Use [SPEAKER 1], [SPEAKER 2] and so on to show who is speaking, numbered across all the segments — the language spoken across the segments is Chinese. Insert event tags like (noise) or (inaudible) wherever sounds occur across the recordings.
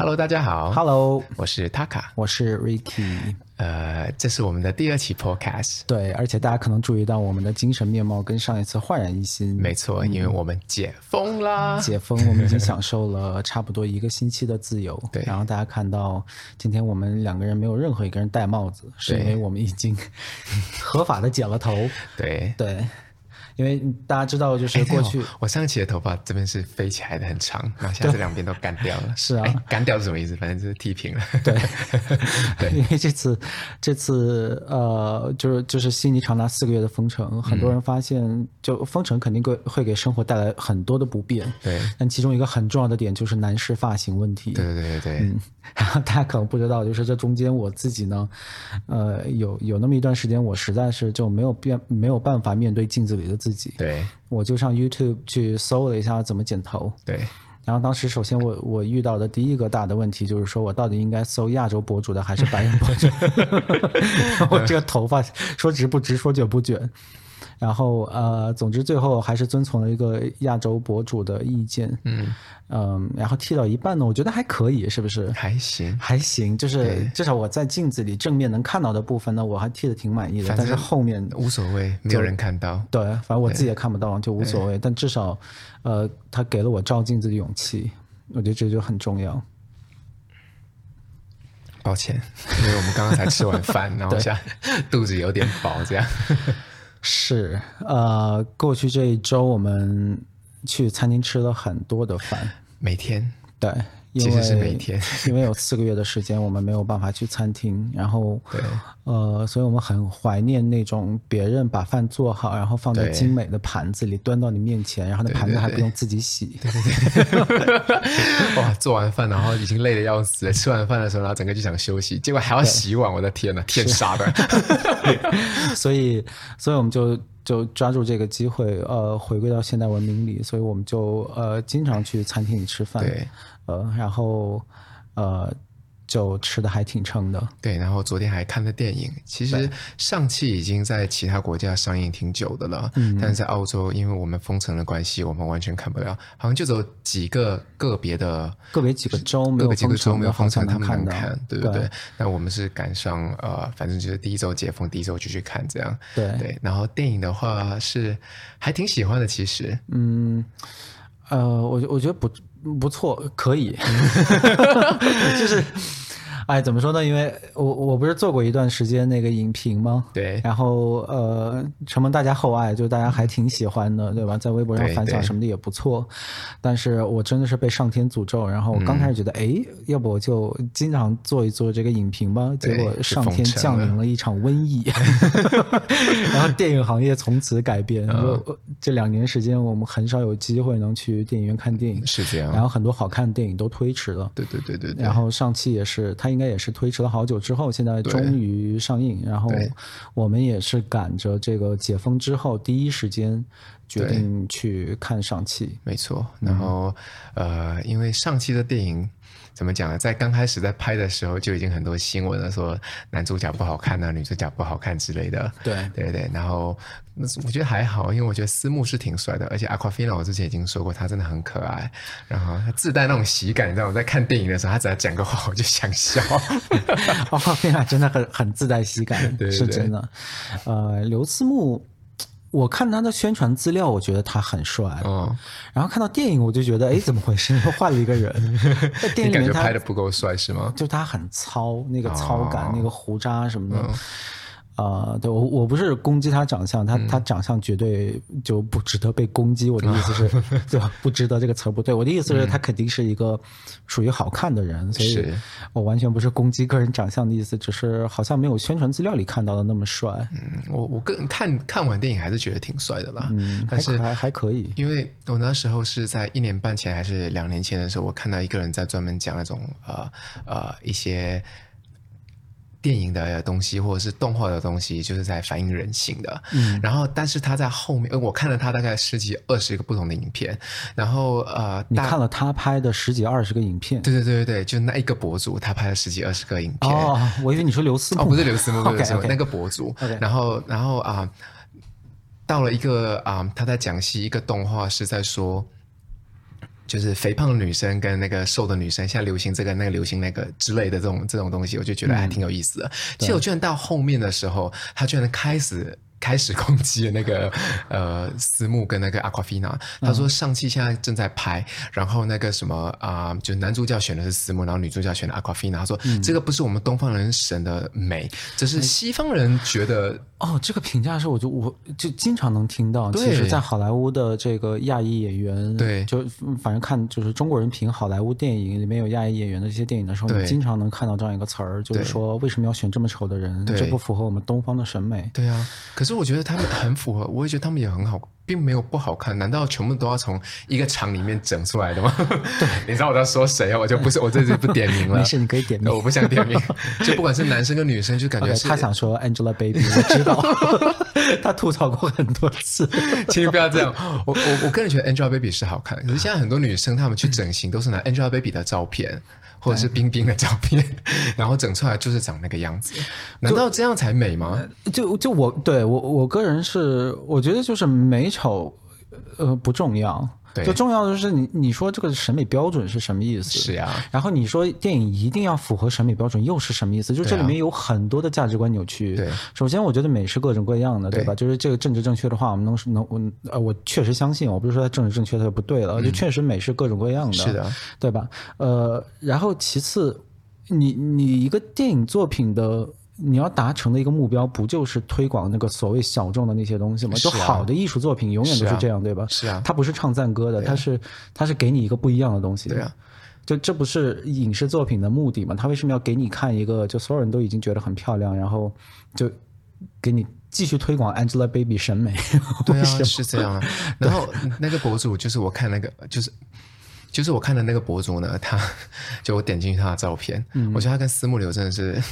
[SPEAKER 1] Hello，大家好。
[SPEAKER 2] Hello，
[SPEAKER 1] 我是 Taka，
[SPEAKER 2] 我是 Ricky。
[SPEAKER 1] 呃，这是我们的第二期 Podcast。
[SPEAKER 2] 对，而且大家可能注意到我们的精神面貌跟上一次焕然一新。
[SPEAKER 1] 没错，因为我们解封啦！
[SPEAKER 2] 解封，我们已经享受了差不多一个星期的自由。
[SPEAKER 1] 对，
[SPEAKER 2] 然后大家看到今天我们两个人没有任何一个人戴帽子，是因为我们已经 (laughs) 合法的剪了头。
[SPEAKER 1] 对
[SPEAKER 2] 对。因为大家知道，就是过去、
[SPEAKER 1] 欸、我上一期的头发这边是飞起来的很长，然后现在这两边都干掉了。(laughs)
[SPEAKER 2] 是啊，
[SPEAKER 1] 欸、干掉是什么意思？反正就是剃平了。
[SPEAKER 2] 对，(laughs) 对，因为这次这次呃，就是就是悉尼长达四个月的封城，很多人发现，就封城肯定会会给生活带来很多的不便。
[SPEAKER 1] 对，
[SPEAKER 2] 但其中一个很重要的点就是男士发型问题。
[SPEAKER 1] 对对对对。
[SPEAKER 2] 嗯，然后大家可能不知道，就是这中间我自己呢，呃，有有那么一段时间，我实在是就没有变没有办法面对镜子里的自己。自己
[SPEAKER 1] 对，
[SPEAKER 2] 我就上 YouTube 去搜了一下怎么剪头。
[SPEAKER 1] 对，
[SPEAKER 2] 然后当时首先我我遇到的第一个大的问题就是说我到底应该搜亚洲博主的还是白人博主？(laughs) 我这个头发说直不直，说卷不卷。然后呃，总之最后还是遵从了一个亚洲博主的意见。
[SPEAKER 1] 嗯
[SPEAKER 2] 嗯，然后剃到一半呢，我觉得还可以，是不是？
[SPEAKER 1] 还行，
[SPEAKER 2] 还行，就是至少我在镜子里正面能看到的部分呢，我还剃的挺满意的。但是后面
[SPEAKER 1] 无所谓，没有人看到。
[SPEAKER 2] 对，反正我自己也看不到，就无所谓。但至少，呃，他给了我照镜子的勇气，我觉得这就很重要。
[SPEAKER 1] 抱歉，因为我们刚刚才吃完饭，(laughs) 然后现在 (laughs) 肚子有点饱，这样。
[SPEAKER 2] 是，呃，过去这一周我们去餐厅吃了很多的饭，
[SPEAKER 1] 每天，
[SPEAKER 2] 对。
[SPEAKER 1] 其实是每天，(laughs)
[SPEAKER 2] 因为有四个月的时间，我们没有办法去餐厅，然后，
[SPEAKER 1] 对，
[SPEAKER 2] 呃，所以我们很怀念那种别人把饭做好，然后放在精美的盘子里端到你面前，然后那盘子还不用自己洗。
[SPEAKER 1] 对对对。(laughs) 哇，做完饭然后已经累得要死了，吃完饭的时候然后整个就想休息，结果还要洗碗，我的天呐，天杀的！(laughs)
[SPEAKER 2] 所以，所以我们就就抓住这个机会，呃，回归到现代文明里，所以我们就呃经常去餐厅里吃饭。
[SPEAKER 1] 对。
[SPEAKER 2] 呃，然后，呃，就吃的还挺撑的。
[SPEAKER 1] 对，然后昨天还看了电影。其实上汽已经在其他国家上映挺久的了，嗯，但是在澳洲，因为我们封城的关系，我们完全看不了。好像就只有几个个别的
[SPEAKER 2] 个别几个州没有
[SPEAKER 1] 个别几个州没有封城，他们能看，对不对，对？那我们是赶上呃，反正就是第一周解封，第一周就去看这样。
[SPEAKER 2] 对
[SPEAKER 1] 对，然后电影的话是还挺喜欢的，其实，
[SPEAKER 2] 嗯，呃，我我觉得不。不错，可以，(laughs) 就是。哎，怎么说呢？因为我我不是做过一段时间那个影评吗？
[SPEAKER 1] 对。
[SPEAKER 2] 然后呃，承蒙大家厚爱，就大家还挺喜欢的，对吧？在微博上反响什么的也不错。但是我真的是被上天诅咒。然后我刚开始觉得，哎、嗯，要不我就经常做一做这个影评吧。结果上天降临了一场瘟疫，(laughs) (laughs) 然后电影行业从此改变。嗯、这两年时间，我们很少有机会能去电影院看电影，
[SPEAKER 1] 是这样。
[SPEAKER 2] 然后很多好看的电影都推迟了。
[SPEAKER 1] 对对对对，对。
[SPEAKER 2] 然后上期也是，他应该。应该也是推迟了好久之后，现在终于上映。然后我们也是赶着这个解封之后第一时间决定去看上汽。
[SPEAKER 1] 没错。然后、嗯、呃，因为上汽的电影。怎么讲呢？在刚开始在拍的时候就已经很多新闻了，说男主角不好看啊，女主角不好看之类的。
[SPEAKER 2] 对
[SPEAKER 1] 对对。然后那我觉得还好，因为我觉得思慕是挺帅的，而且 Awkwafina 我之前已经说过，他真的很可爱，然后他自带那种喜感，你知道我在看电影的时候，他只要讲个话我就想笑。(laughs)
[SPEAKER 2] Awkwafina 真的很很自带喜感，(laughs)
[SPEAKER 1] 对对对，
[SPEAKER 2] 是真的。呃，刘思慕。我看他的宣传资料，我觉得他很帅。
[SPEAKER 1] 嗯，
[SPEAKER 2] 然后看到电影，我就觉得，哎，怎么回事？又 (laughs) 换了一个人。(laughs) 在电影
[SPEAKER 1] 里拍的不够帅是吗？
[SPEAKER 2] 就他很糙，那个糙感，
[SPEAKER 1] 哦、
[SPEAKER 2] 那个胡渣什么的。
[SPEAKER 1] 嗯
[SPEAKER 2] 啊、呃，对我我不是攻击他长相，他、嗯、他长相绝对就不值得被攻击。我的意思是，嗯、对吧？不值得这个词儿不对。我的意思是，他肯定是一个属于好看的人，嗯、所以我完全不是攻击个人长相的意思，只是好像没有宣传资料里看到的那么帅。
[SPEAKER 1] 嗯，我我个人看看完电影还是觉得挺帅的吧。
[SPEAKER 2] 嗯，但是还还还可以，因
[SPEAKER 1] 为我那时候是在一年半前还是两年前的时候，我看到一个人在专门讲那种呃呃一些。电影的东西或者是动画的东西，就是在反映人性的。嗯，然后但是他在后面，我看了他大概十几二十个不同的影片，然后呃，
[SPEAKER 2] 你看了他拍的十几二十个影片？
[SPEAKER 1] 对对对对对，就那一个博主，他拍了十几二十个影片。
[SPEAKER 2] 哦，我以为你说刘思慕，
[SPEAKER 1] 哦，不是刘思慕，不是 (laughs) 刘思慕
[SPEAKER 2] ，okay, okay.
[SPEAKER 1] 那个博主。
[SPEAKER 2] Okay.
[SPEAKER 1] 然后然后啊、呃，到了一个啊、呃，他在讲戏，一个动画是在说。就是肥胖的女生跟那个瘦的女生，现在流行这个那个流行那个之类的这种这种东西，我就觉得还挺有意思的。结、嗯、果居然到后面的时候，他居然开始。开始攻击的那个呃私募跟那个 Aquafina，他说上期现在正在拍，嗯、然后那个什么啊、呃，就男主角选的是私募，然后女主角选的 Aquafina，他说、嗯、这个不是我们东方人审的美，这是西方人觉得、嗯、
[SPEAKER 2] 哦，这个评价是我就我就经常能听到，其实，在好莱坞的这个亚裔演员，
[SPEAKER 1] 对，
[SPEAKER 2] 就反正看就是中国人评好莱坞电影里面有亚裔演员的这些电影的时候，你经常能看到这样一个词儿，就是说为什么要选这么丑的人，这不符合我们东方的审美。
[SPEAKER 1] 对啊，可是。可是我觉得他们很符合，我也觉得他们也很好，并没有不好看。难道全部都要从一个厂里面整出来的吗？对，(laughs) 你知道我在说谁啊？我就不是，我这次不点名了。
[SPEAKER 2] 没事，你可以点名。
[SPEAKER 1] 我不想点名，就不管是男生跟女生，就感觉是、(laughs)
[SPEAKER 2] okay, 他想说 Angelababy，我知道，(laughs) 他吐槽过很多次。
[SPEAKER 1] 请你不要这样。我我我个人觉得 Angelababy 是好看，可是现在很多女生她们去整形都是拿 Angelababy 的照片。或者是冰冰的照片，(laughs) 然后整出来就是长那个样子，难道这样才美吗？
[SPEAKER 2] 就就我对我我个人是，我觉得就是美丑，呃，不重要。对，就重要的是你，你说这个审美标准是什么意思？
[SPEAKER 1] 是呀。
[SPEAKER 2] 然后你说电影一定要符合审美标准，又是什么意思？就这里面有很多的价值观扭曲。
[SPEAKER 1] 对。
[SPEAKER 2] 首先，我觉得美是各种各样的，对吧？就是这个政治正确的话，我们能能我呃，我确实相信，我不是说它政治正确它就不对了，就确实美是各种各样的，
[SPEAKER 1] 是的，
[SPEAKER 2] 对吧？呃，然后其次，你你一个电影作品的。你要达成的一个目标，不就是推广那个所谓小众的那些东西吗？就好的艺术作品永远都是这样，对吧？
[SPEAKER 1] 是啊，
[SPEAKER 2] 它不是唱赞歌的，它是它是给你一个不一样的东西。
[SPEAKER 1] 对啊，
[SPEAKER 2] 就这不是影视作品的目的吗？他为什么要给你看一个就所有人都已经觉得很漂亮，然后就给你继续推广 Angelababy 审美？(laughs)
[SPEAKER 1] 对啊，是这样。然后那个博主就是我看那个就是就是我看的那个博主呢，他 (laughs) 就我点进去他的照片，嗯、我觉得他跟思慕流真的是。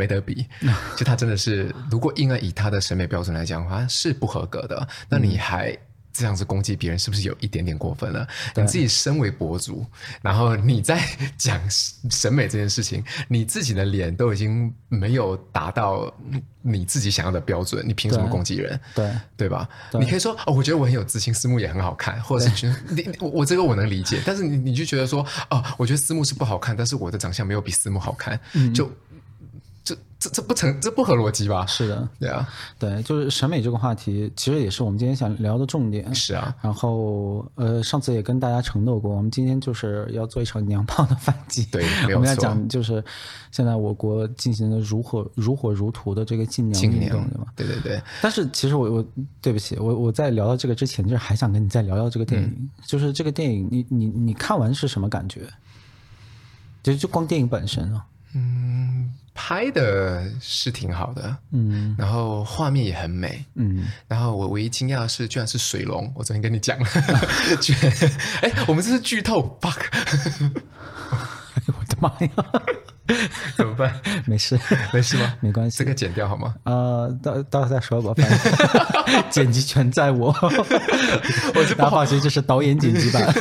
[SPEAKER 1] 没得比，(laughs) 就他真的是，如果硬要以他的审美标准来讲的话，是不合格的。那你还这样子攻击别人，是不是有一点点过分了？你自己身为博主，然后你在讲审美这件事情，你自己的脸都已经没有达到你自己想要的标准，你凭什么攻击人？
[SPEAKER 2] 对对，
[SPEAKER 1] 对吧对？你可以说哦，我觉得我很有自信，私募也很好看，或者是觉得 (laughs) 你我我这个我能理解，但是你你就觉得说哦，我觉得私募是不好看，但是我的长相没有比私募好看，嗯、就。这这不成，这不合逻辑吧？
[SPEAKER 2] 是的，
[SPEAKER 1] 对啊，
[SPEAKER 2] 对，就是审美这个话题，其实也是我们今天想聊的重点。
[SPEAKER 1] 是啊，
[SPEAKER 2] 然后呃，上次也跟大家承诺过，我们今天就是要做一场娘炮的反
[SPEAKER 1] 击。对。(laughs)
[SPEAKER 2] 我们要讲就是现在我国进行的如火如火如荼的这个禁娘运动，对吗？
[SPEAKER 1] 对对对。
[SPEAKER 2] 但是其实我我对不起，我我在聊到这个之前，就是还想跟你再聊聊这个电影，嗯、就是这个电影，你你你看完是什么感觉？就就光电影本身啊，嗯。
[SPEAKER 1] 拍的是挺好的，嗯，然后画面也很美，嗯，然后我唯一惊讶的是，居然是水龙。我昨天跟你讲了，(laughs) 居然，哎，我们这是剧透 bug，
[SPEAKER 2] 哎呦我的妈呀！(laughs)
[SPEAKER 1] 怎么办？
[SPEAKER 2] 没事，
[SPEAKER 1] 没事吗？(laughs)
[SPEAKER 2] 没关系，
[SPEAKER 1] 这个剪掉好吗？
[SPEAKER 2] 呃，到到时候再说吧，反正 (laughs) 剪辑权在我。我是不好意思，就是导演剪辑版。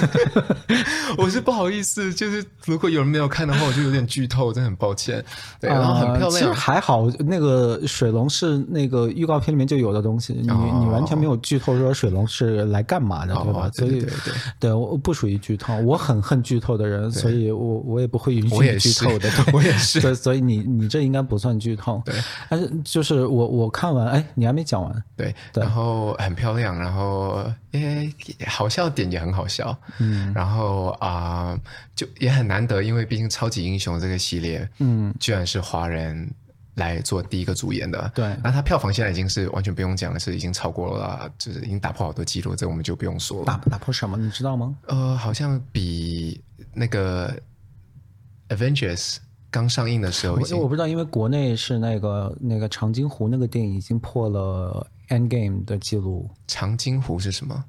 [SPEAKER 1] 我是不好意思，就是如果有人没有看的话，我就有点剧透，真的很抱歉。对，然后很漂亮。
[SPEAKER 2] 其实还好，那个水龙是那个预告片里面就有的东西，你你完全没有剧透说水龙是来干嘛的，对吧？所以对对，我不属于剧透，我很恨剧透的人，所以我我也不会允许剧透的。
[SPEAKER 1] 我也是，
[SPEAKER 2] 所以所以你你这应该不算剧透，
[SPEAKER 1] 对。
[SPEAKER 2] 但是就是我我看完，哎，你还没讲完，
[SPEAKER 1] 对，对。然后很漂亮，然后诶，好笑点也很好笑，嗯。然后啊、呃，就也很难得，因为毕竟超级英雄这个系列，嗯，居然是华人来做第一个主演的，
[SPEAKER 2] 对。
[SPEAKER 1] 那他票房现在已经是完全不用讲了，是已经超过了，就是已经打破好多记录，这个我们就不用说了。
[SPEAKER 2] 打打破什么？你知道吗？
[SPEAKER 1] 呃，好像比那个 Avengers。刚上映的时候，
[SPEAKER 2] 我我不知道，因为国内是那个那个长津湖那个电影已经破了 Endgame 的记录。
[SPEAKER 1] 长津湖是什么？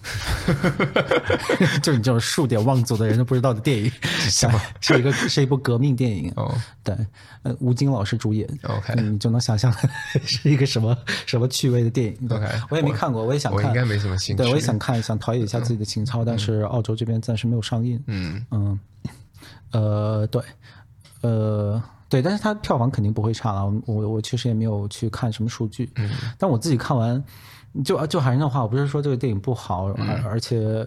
[SPEAKER 1] (laughs)
[SPEAKER 2] 就你这种数典忘祖的人都不知道的电影，(laughs) 是吗？(laughs) 是一个是一部革命电影。哦，对，呃，吴京老师主演。
[SPEAKER 1] OK，
[SPEAKER 2] 你就能想象是一个什么什么趣味的电影。
[SPEAKER 1] OK，
[SPEAKER 2] 我也没看过，我也想看。
[SPEAKER 1] 我应该没什么兴趣。
[SPEAKER 2] 对，我也想看，想陶冶一下自己的情操，但是澳洲这边暂时没有上映。嗯嗯，呃，对。呃，对，但是它票房肯定不会差了。我我确实也没有去看什么数据，嗯，但我自己看完，就就还是那话，我不是说这个电影不好，而、嗯、而且，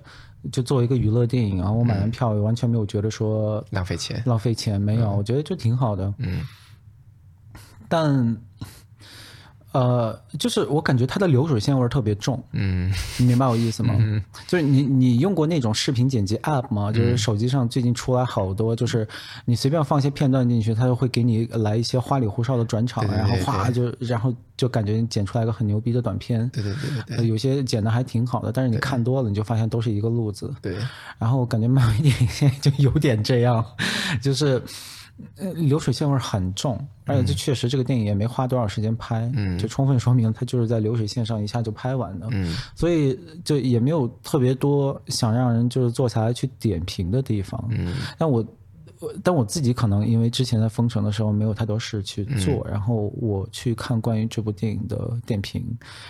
[SPEAKER 2] 就作为一个娱乐电影啊，我买完票也完全没有觉得说
[SPEAKER 1] 浪费钱，
[SPEAKER 2] 浪费钱没有，嗯、我觉得就挺好的。
[SPEAKER 1] 嗯，
[SPEAKER 2] 但。呃，就是我感觉它的流水线味儿特别重，
[SPEAKER 1] 嗯，
[SPEAKER 2] 你明白我意思吗？
[SPEAKER 1] 嗯，
[SPEAKER 2] 就是你你用过那种视频剪辑 app 吗？就是手机上最近出来好多，就是你随便放一些片段进去，它就会给你来一些花里胡哨的转场，然后哗就然后就感觉剪出来一个很牛逼的短片。
[SPEAKER 1] 对对对对，
[SPEAKER 2] 有些剪的还挺好的，但是你看多了，你就发现都是一个路子。
[SPEAKER 1] 对，
[SPEAKER 2] 然后我感觉漫威电影现在就有点这样，就是。呃，流水线味很重，而且这确实这个电影也没花多少时间拍，嗯，就充分说明它就是在流水线上一下就拍完的，
[SPEAKER 1] 嗯，
[SPEAKER 2] 所以就也没有特别多想让人就是坐下来去点评的地方，
[SPEAKER 1] 嗯，
[SPEAKER 2] 但我，但我自己可能因为之前在封城的时候没有太多事去做，嗯，然后我去看关于这部电影的点评，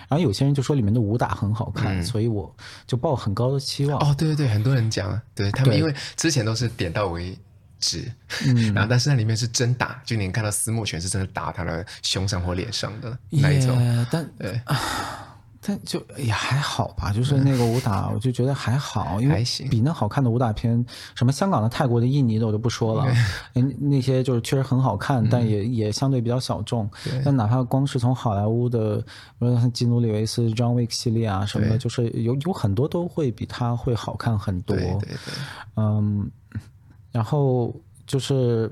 [SPEAKER 2] 然后有些人就说里面的武打很好看，嗯，所以我就抱很高的期望。
[SPEAKER 1] 哦，对对对，很多人讲，对他们因为之前都是点到为。纸，嗯，然后但是那里面是真打，就你看到私募全是真的打他的胸上或脸上的那一种，yeah,
[SPEAKER 2] 但
[SPEAKER 1] 对，(sighs)
[SPEAKER 2] 但就也还好吧，就是那个武打，我就觉得还好，因为比那好看的武打片，什么香港的、泰国的、印尼的我就不说了，那 (laughs) 那些就是确实很好看，但也也相对比较小众。但哪怕光是从好莱坞的，比如像基努里维斯、John Wick 系列啊什么的，就是有有很多都会比他会好看很多。
[SPEAKER 1] 对对对，
[SPEAKER 2] 嗯。然后就是。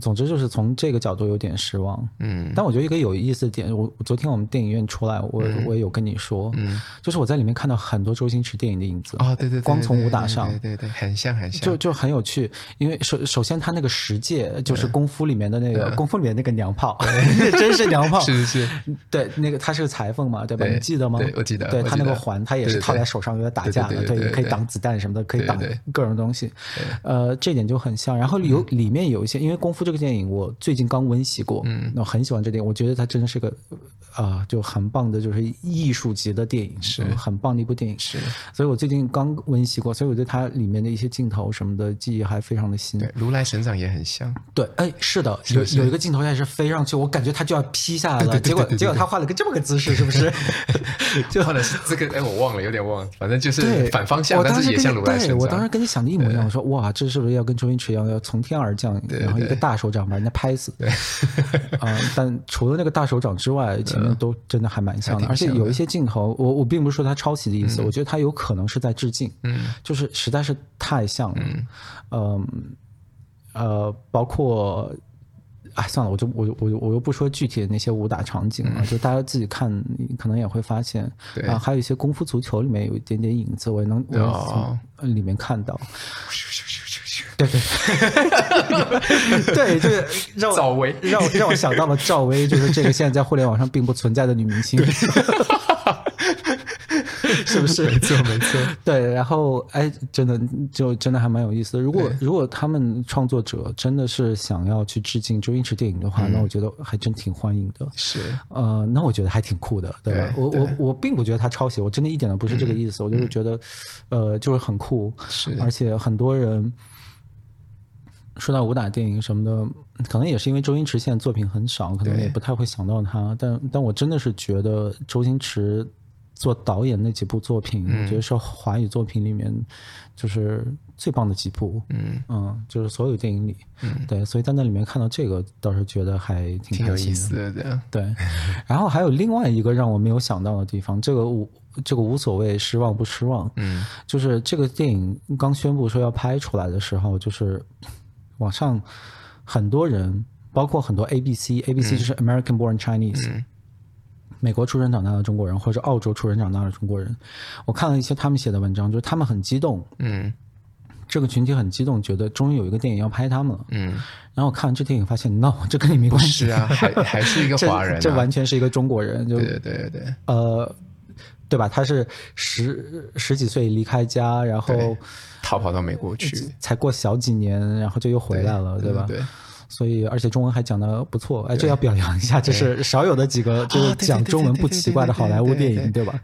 [SPEAKER 2] 总之就是从这个角度有点失望，
[SPEAKER 1] 嗯，
[SPEAKER 2] 但我觉得一个有意思的点，我昨天我们电影院出来，我、嗯、我也有跟你说，
[SPEAKER 1] 嗯，
[SPEAKER 2] 就是我在里面看到很多周星驰电影的影子，
[SPEAKER 1] 哦，对对对，
[SPEAKER 2] 光从武打上，
[SPEAKER 1] 对对对，很像很像，
[SPEAKER 2] 就就很有趣，因为首首先他那个十戒就是功夫里面的那个、嗯、功夫里面那个娘炮，那 (laughs) 真是娘炮，(laughs)
[SPEAKER 1] 是是是，
[SPEAKER 2] 对，那个他是个裁缝嘛，对吧？
[SPEAKER 1] 对
[SPEAKER 2] 你记得吗？
[SPEAKER 1] 对，我记得，
[SPEAKER 2] 对他那个环，他也是套在手上，因为打架的，对，可以挡子弹什么的，可以挡各种东西，呃，这点就很像。然后有里面有一些，因为功夫这个电影我。最近刚温习过，嗯，我很喜欢这电影，我觉得它真的是个，啊、呃，就很棒的，就是艺术级的电影，是很棒的一部电影，
[SPEAKER 1] 是。
[SPEAKER 2] 所以我最近刚温习过，所以我对它里面的一些镜头什么的记忆还非常的新。
[SPEAKER 1] 对，如来神掌也很像。
[SPEAKER 2] 对，哎，是的，有有一个镜头也是飞上去，我感觉他就要劈下来了，结果结果他画了个这么个姿势，是不是？(laughs)
[SPEAKER 1] 就画的是这个，哎，我忘了，有点忘了，反正就是反方向，但是也像如来神掌。
[SPEAKER 2] 我当时跟你想的一模一样，我说哇，这是不是要跟周星驰一样，要从天而降，然后一个大手掌把人家拍死？
[SPEAKER 1] 对，(laughs)
[SPEAKER 2] 啊、嗯，但除了那个大手掌之外，前面都真的还蛮像的，而且有一些镜头，我我并不是说他抄袭的意思，嗯，我觉得他有可能是在致敬，
[SPEAKER 1] 嗯，
[SPEAKER 2] 就是实在是太像了，嗯，呃，呃，包括，哎，算了，我就我我我又不说具体的那些武打场景了，嗯，就大家自己看，可能也会发现，
[SPEAKER 1] 对。
[SPEAKER 2] 啊，还有一些功夫足球里面有一点点影子，我也能我从里面看到。哦 (laughs) 对对，对，就是让我
[SPEAKER 1] 赵薇，
[SPEAKER 2] 让我让我想到了赵薇，就是这个现在在互联网上并不存在的女明星，(laughs) 是不是？
[SPEAKER 1] 没错没错。
[SPEAKER 2] 对，然后哎，真的就真的还蛮有意思的。如果如果他们创作者真的是想要去致敬周星驰电影的话，嗯，那我觉得还真挺欢迎的。
[SPEAKER 1] 是，
[SPEAKER 2] 呃，那我觉得还挺酷的，对吧？对，我我我并不觉得他抄袭，我真的一点都不是这个意思。嗯，我就是觉得，呃，就是很酷，
[SPEAKER 1] 是，
[SPEAKER 2] 而且很多人。说到武打电影什么的，可能也是因为周星驰现在作品很少，可能也不太会想到他。但但我真的是觉得周星驰做导演那几部作品，嗯、我觉得是华语作品里面就是最棒的几部。
[SPEAKER 1] 嗯
[SPEAKER 2] 嗯，就是所有电影里，
[SPEAKER 1] 嗯，
[SPEAKER 2] 对，所以在那里面看到这个，倒是觉得还挺
[SPEAKER 1] 挺有意思的。
[SPEAKER 2] 对，然后还有另外一个让我没有想到的地方，这个无这个无所谓，失望不失望？
[SPEAKER 1] 嗯，
[SPEAKER 2] 就是这个电影刚宣布说要拍出来的时候，就是。网上很多人，包括很多 ABC，ABC、嗯、就是 American Born Chinese，、嗯、美国出生长大的中国人，或者澳洲出生长大的中国人。我看了一些他们写的文章，就是他们很激动，
[SPEAKER 1] 嗯，
[SPEAKER 2] 这个群体很激动，觉得终于有一个电影要拍他们了，
[SPEAKER 1] 嗯。
[SPEAKER 2] 然后我看完这电影，发现 no，这跟你没关系。
[SPEAKER 1] 是啊，还 (laughs) 还是一个华人、啊。
[SPEAKER 2] 这，这完全是一个中国人，就
[SPEAKER 1] 对对对对，
[SPEAKER 2] 呃，对吧？他是十十几岁离开家，然后。
[SPEAKER 1] 逃跑到美国去，
[SPEAKER 2] 才过小几年，然后就又回来了，对，对吧？
[SPEAKER 1] 对，
[SPEAKER 2] 所以而且中文还讲的不错，哎，这要表扬一下，就是少有的几个就是讲中文不奇怪的好莱坞电影，对吧？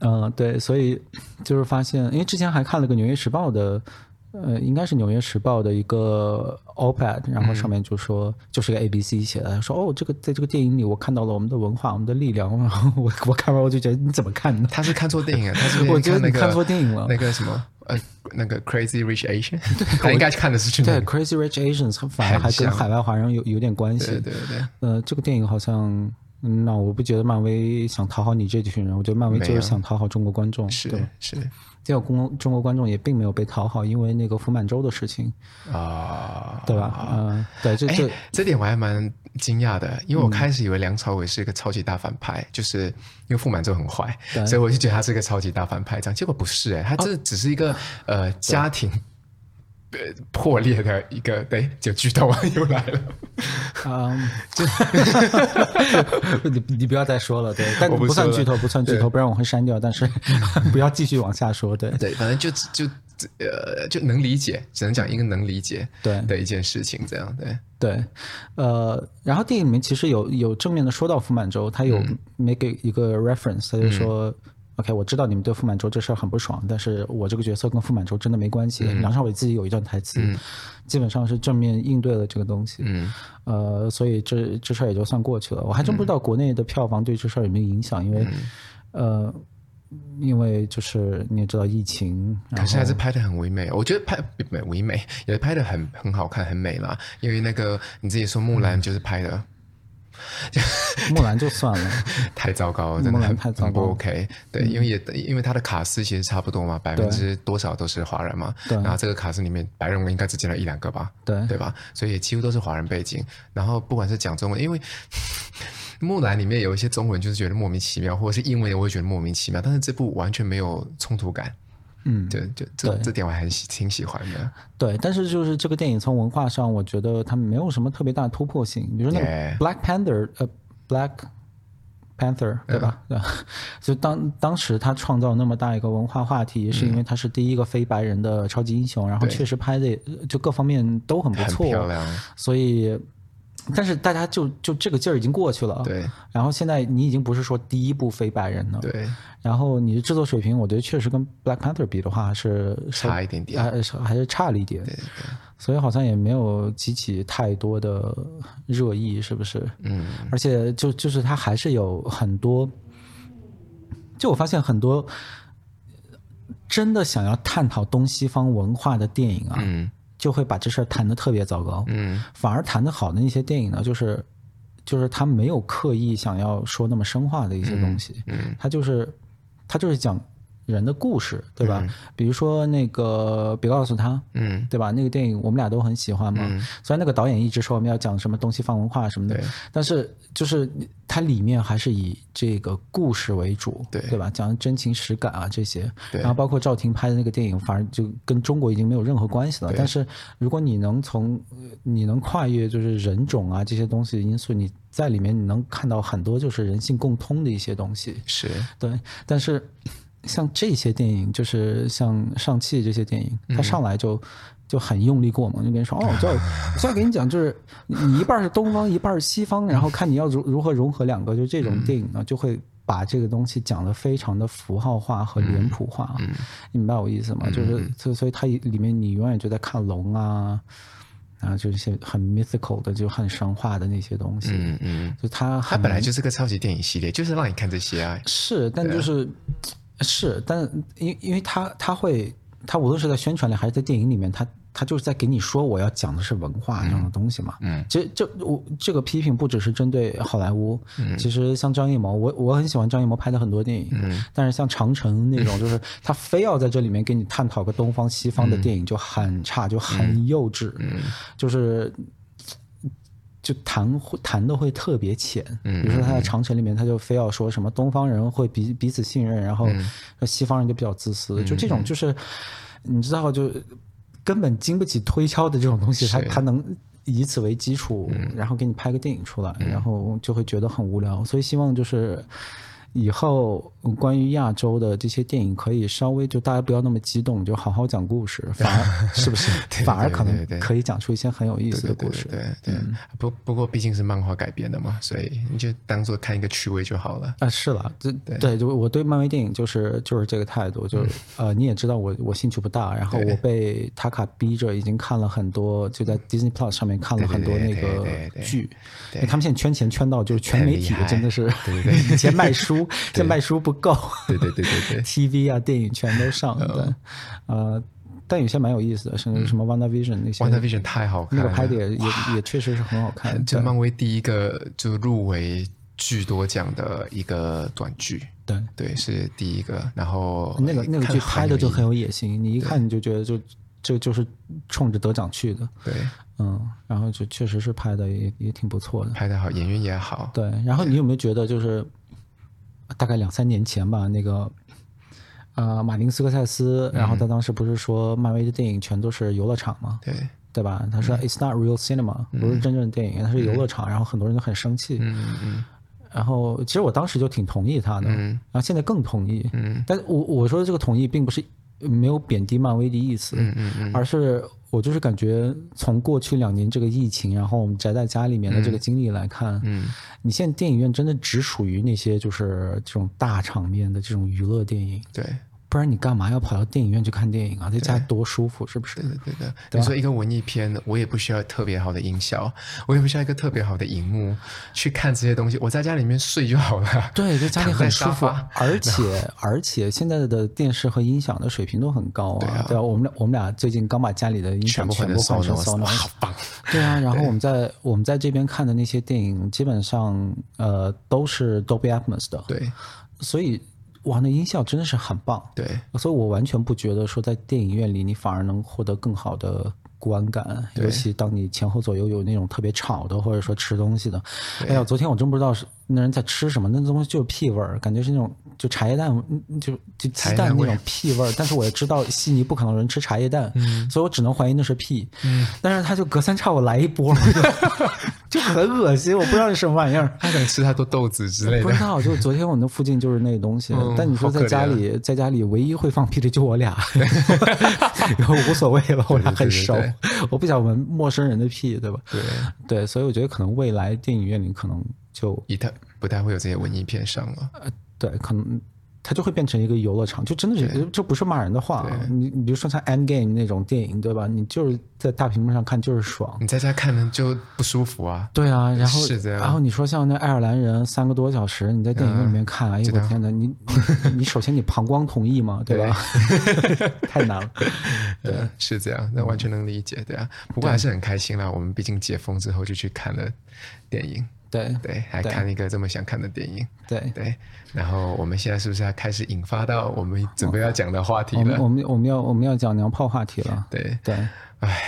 [SPEAKER 2] 嗯，对，所以就是发现，因为之前还看了个《纽约时报》的呃，应该是《纽约时报》的一个 op-ed，然后上面就说，嗯、就是个 ABC 写的，说哦，这个在这个电影里我看到了我们的文化，我们的力量。然后我我看完我就觉得你怎么看呢？
[SPEAKER 1] 他是看错电影了，他是，那个、
[SPEAKER 2] 我觉得你看错电影了。
[SPEAKER 1] 那个什么呃，那个 Crazy Rich Asian，(laughs) (laughs) 他应该看的是去、那个、
[SPEAKER 2] 对 Crazy Rich Asians，反而还跟海外华人有有点关系。
[SPEAKER 1] 对对对。
[SPEAKER 2] 呃，这个电影好像。那我不觉得漫威想讨好你这群人，我觉得漫威就是想讨好中国观众。
[SPEAKER 1] 是
[SPEAKER 2] 对
[SPEAKER 1] 是，
[SPEAKER 2] 结果公中国观众也并没有被讨好，因为那个傅满洲的事情啊，对吧？嗯、呃，对，这这
[SPEAKER 1] 这点我还蛮惊讶的，因为我开始以为梁朝伟是一个超级大反派，嗯、就是因为傅满洲很坏，所以我就觉得他是一个超级大反派，这样结果不是哎，他这只是一个、啊、呃家庭。破裂的一个，对，就剧透啊，又来了。
[SPEAKER 2] 嗯，(laughs) 你你不要再说了，对，但不算剧透，不算剧透，不然我会删掉。但是 (laughs) 不要继续往下说，对
[SPEAKER 1] 对，反正就就呃就能理解，只能讲一个能理解对的一件事情，这样对
[SPEAKER 2] 对。呃，然后电影里面其实有有正面的说到傅满洲，他有没给一个 reference，他就说。OK，我知道你们对傅满洲这事儿很不爽，但是我这个角色跟傅满洲真的没关系。嗯、梁朝伟自己有一段台词，嗯、基本上是正面应对了这个东西。嗯，呃，所以这这事儿也就算过去了。我还真不知道国内的票房对这事儿有没有影响，因为，嗯、呃，因为就是你也知道疫情，
[SPEAKER 1] 可是还是拍的很唯美。我觉得拍美唯美，也拍的很很好看，很美嘛。因为那个你自己说木兰就是拍的。嗯
[SPEAKER 2] 木兰就算了，(laughs)
[SPEAKER 1] 太糟糕了，真的很太糟糕。不 OK，对，因为也因为他的卡司其实差不多嘛，百分之多少都是华人嘛。对。然后这个卡司里面白人我应该只见了一两个吧？对，对吧？所以几乎都是华人背景。然后不管是讲中文，因为 (laughs) 木兰里面有一些中文就是觉得莫名其妙，或者是英文我会觉得莫名其妙，但是这部完全没有冲突感。嗯，对，就这这点我还是挺喜欢的。
[SPEAKER 2] 对，但是就是这个电影从文化上，我觉得它没有什么特别大的突破性。比如说那个 Black Panther，呃，Black Panther，对吧？(laughs) 对，就当当时他创造那么大一个文化话题，是因为他是第一个非白人的超级英雄，然后确实拍的就各方面都很不
[SPEAKER 1] 错，漂亮。
[SPEAKER 2] 所以。但是大家就就这个劲儿已经过去了，
[SPEAKER 1] 对。
[SPEAKER 2] 然后现在你已经不是说第一部非白人了，
[SPEAKER 1] 对。
[SPEAKER 2] 然后你的制作水平，我觉得确实跟 Black Panther 比的话是
[SPEAKER 1] 差一点点，
[SPEAKER 2] 还是还是差了一点，
[SPEAKER 1] 对对。
[SPEAKER 2] 所以好像也没有激起太多的热议，是不是？嗯。而且就就是他还是有很多，就我发现很多真的想要探讨东西方文化的电影啊，嗯。就会把这事儿谈的特别糟糕，嗯，反而谈的好的那些电影呢，就是，就是他没有刻意想要说那么生化的一些东西，嗯，他就是，他就是讲。人的故事，对吧？嗯、比如说那个，别告诉他，嗯，对吧？那个电影我们俩都很喜欢嘛。嗯、虽然那个导演一直说我们要讲什么东西方文化什么的，但是就是它里面还是以这个故事为主，对对吧？讲真情实感啊这些。然后包括赵婷拍的那个电影，反而就跟中国已经没有任何关系了。但是如果你能从你能跨越就是人种啊这些东西的因素，你在里面你能看到很多就是人性共通的一些东西。
[SPEAKER 1] 是
[SPEAKER 2] 对，但是。像这些电影，就是像上汽这些电影，他上来就就很用力过猛，就跟你说哦，就就要给你讲，就是你一半是东方，一半是西方，然后看你要如如何融合两个，就这种电影呢，就会把这个东西讲得非常的符号化和脸谱化，你明白我意思吗？就是所所以它里面你永远就在看龙啊，然后就是一些很 mythical 的，就很神话的那些东西，嗯嗯，就它
[SPEAKER 1] 它本来就是个超级电影系列，就是让你看这些啊，
[SPEAKER 2] 是，但就是。是，但因因为他他会，他无论是在宣传里还是在电影里面，他他就是在给你说我要讲的是文化这样的东西嘛。嗯，其实这我这个批评不只是针对好莱坞，嗯，其实像张艺谋，我我很喜欢张艺谋拍的很多电影，嗯，但是像长城那种，就是他非要在这里面给你探讨个东方西方的电影就很差，就很幼稚，嗯，就是。就谈会谈的会特别浅，比如说他在长城里面，他就非要说什么东方人会彼彼此信任，然后西方人就比较自私，就这种就是你知道，就根本经不起推敲的这种东西，他他能以此为基础，然后给你拍个电影出来，然后就会觉得很无聊。所以希望就是以后关于亚洲的这些电影，可以稍微就大家不要那么激动，就好好讲故事，(laughs) 反而是不是？反而可能可以讲出一些很有意思的故事。
[SPEAKER 1] 对。对，不不过毕竟是漫画改编的嘛，所以你就当做看一个趣味就好了。
[SPEAKER 2] 啊，是了，这对，就我对漫威电影就是就是这个态度，就是呃，你也知道我我兴趣不大，然后我被塔卡逼着已经看了很多，就在 Disney Plus 上面看了很多那个剧，他们现在圈钱圈到就是全媒体真的是，(laughs) 以前卖书。这卖书不够，
[SPEAKER 1] 对对对对对，(laughs)
[SPEAKER 2] TV 啊电影全都上了，对，呃，但有些蛮有意思的，甚至什么 Wonder Vision 那些。
[SPEAKER 1] Wonder Vision 太好看了，
[SPEAKER 2] 那个拍的也也也确实是很好看，
[SPEAKER 1] 就漫威第一个就入围巨多奖的一个短剧，
[SPEAKER 2] 对。
[SPEAKER 1] 对是第一个，然后
[SPEAKER 2] 那个那个剧拍的就很有野心，你一看你就觉得就就就是冲着得奖去的，
[SPEAKER 1] 对，
[SPEAKER 2] 嗯，然后就确实是拍的也也挺不错的，
[SPEAKER 1] 拍的好，演员也好，
[SPEAKER 2] 对，然后你有没有觉得就是？大概两三年前吧，那个，呃，马丁斯科塞斯，然后他当时不是说漫威的电影全都是游乐场吗？
[SPEAKER 1] 对，
[SPEAKER 2] 对吧？他说 It's not real cinema，不是真正的电影，它是游乐场。然后很多人都很生气。
[SPEAKER 1] 嗯嗯。
[SPEAKER 2] 然后其实我当时就挺同意他的，然后现在更同意。嗯。但我我说的这个同意，并不是没有贬低漫威的意思，嗯嗯嗯，而是。我就是感觉，从过去两年这个疫情，然后我们宅在家里面的这个经历来看，嗯，嗯，你现在电影院真的只属于那些就是这种大场面的这种娱乐电影，
[SPEAKER 1] 对。
[SPEAKER 2] 不然你干嘛要跑到电影院去看电影啊？在家多舒服，是不是？
[SPEAKER 1] 对对，对的。你说一个文艺片，我也不需要特别好的音效，(laughs) 我也不需要一个特别好的荧幕去看这些东西。我在家里面睡就好了。
[SPEAKER 2] 对，在家里很舒服。而且 (laughs) 而且现在的电视和音响的水平都很高啊。对啊，我们我们俩最近刚把家里的音响全部换成 Sonos，
[SPEAKER 1] 好棒。
[SPEAKER 2] 对啊，(laughs) 然后我们在我们在这边看的那些电影，基本上呃都是 Dolby Atmos 的。
[SPEAKER 1] 对，
[SPEAKER 2] 所以。哇，那音效真的是很棒，
[SPEAKER 1] 对，
[SPEAKER 2] 所以我完全不觉得说在电影院里你反而能获得更好的观感，尤其当你前后左右有那种特别吵的，或者说吃东西的。哎呀，昨天我真不知道是那人在吃什么，那东西就是屁味儿，感觉是那种就茶叶蛋，就就鸡蛋那种屁味儿。但是我也知道悉尼不可能有人吃茶叶蛋，嗯，所以我只能怀疑那是屁。嗯，但是他就隔三差五来一波，(laughs) 就很恶心，我不知道是什么玩意儿。
[SPEAKER 1] 他想吃太多豆子之类的。
[SPEAKER 2] 不知道，就昨天我那附近就是那个东西。但你说在家里，在家里唯一会放屁的就我俩，(laughs) 无所谓了，我俩很熟。我不想闻陌生人的屁，对吧？
[SPEAKER 1] 对
[SPEAKER 2] 对，所以我觉得可能未来电影院里可能就
[SPEAKER 1] 一太不太会有这些文艺片上了。
[SPEAKER 2] 呃，对，可能。它就会变成一个游乐场，就真的是，这不是骂人的话。你你比如说像《Endgame》那种电影，对吧？你就是在大屏幕上看就是爽，
[SPEAKER 1] 你在家看就不舒服啊。
[SPEAKER 2] 对啊，然后然后你说像那爱尔兰人三个多小时，你在电影院里面看，哎呦我天哪！你你首先你膀胱同意吗？(laughs) 对吧？太难了。(laughs)
[SPEAKER 1] 对，是这样，那完全能理解，对啊。不过还是很开心啦，我们毕竟解封之后就去看了电影。
[SPEAKER 2] 对
[SPEAKER 1] 对，还看一个这么想看的电影。
[SPEAKER 2] 对
[SPEAKER 1] 对，然后我们现在是不是要开始引发到我们准备要讲的话题了？
[SPEAKER 2] 我们我们要我们要讲娘炮话题了。
[SPEAKER 1] 对
[SPEAKER 2] 对，哎，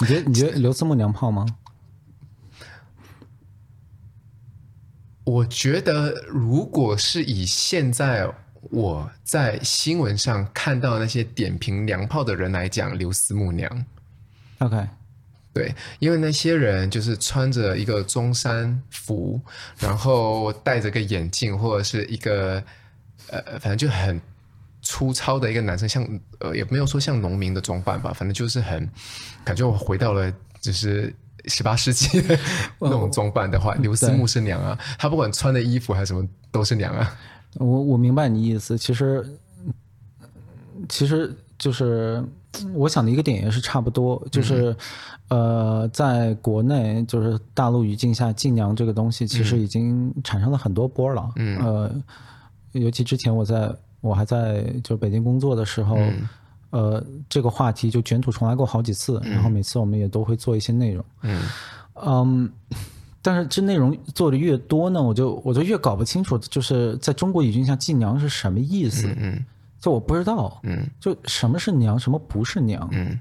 [SPEAKER 2] 你觉得你觉得刘思慕娘炮吗？
[SPEAKER 1] 我觉得，如果是以现在我在新闻上看到那些点评娘炮的人来讲，刘思慕娘。
[SPEAKER 2] OK。
[SPEAKER 1] 对，因为那些人就是穿着一个中山服，然后戴着个眼镜，或者是一个呃，反正就很粗糙的一个男生，像呃，也没有说像农民的装扮吧，反正就是很感觉我回到了就是十八世纪的那种装扮的话，刘思慕是娘啊，他不管穿的衣服还是什么都是娘啊。
[SPEAKER 2] 我我明白你意思，其实其实就是我想的一个点也是差不多，就是。嗯呃，在国内就是大陆语境下，禁娘这个东西其实已经产生了很多波了。嗯，呃，尤其之前我在我还在就北京工作的时候，嗯、呃，这个话题就卷土重来过好几次，嗯、然后每次我们也都会做一些内容。嗯，嗯，但是这内容做的越多呢，我就我就越搞不清楚，就是在中国语境下禁娘是什么意思。嗯，嗯就我不知道。嗯，就什么是娘，什么不是娘。嗯。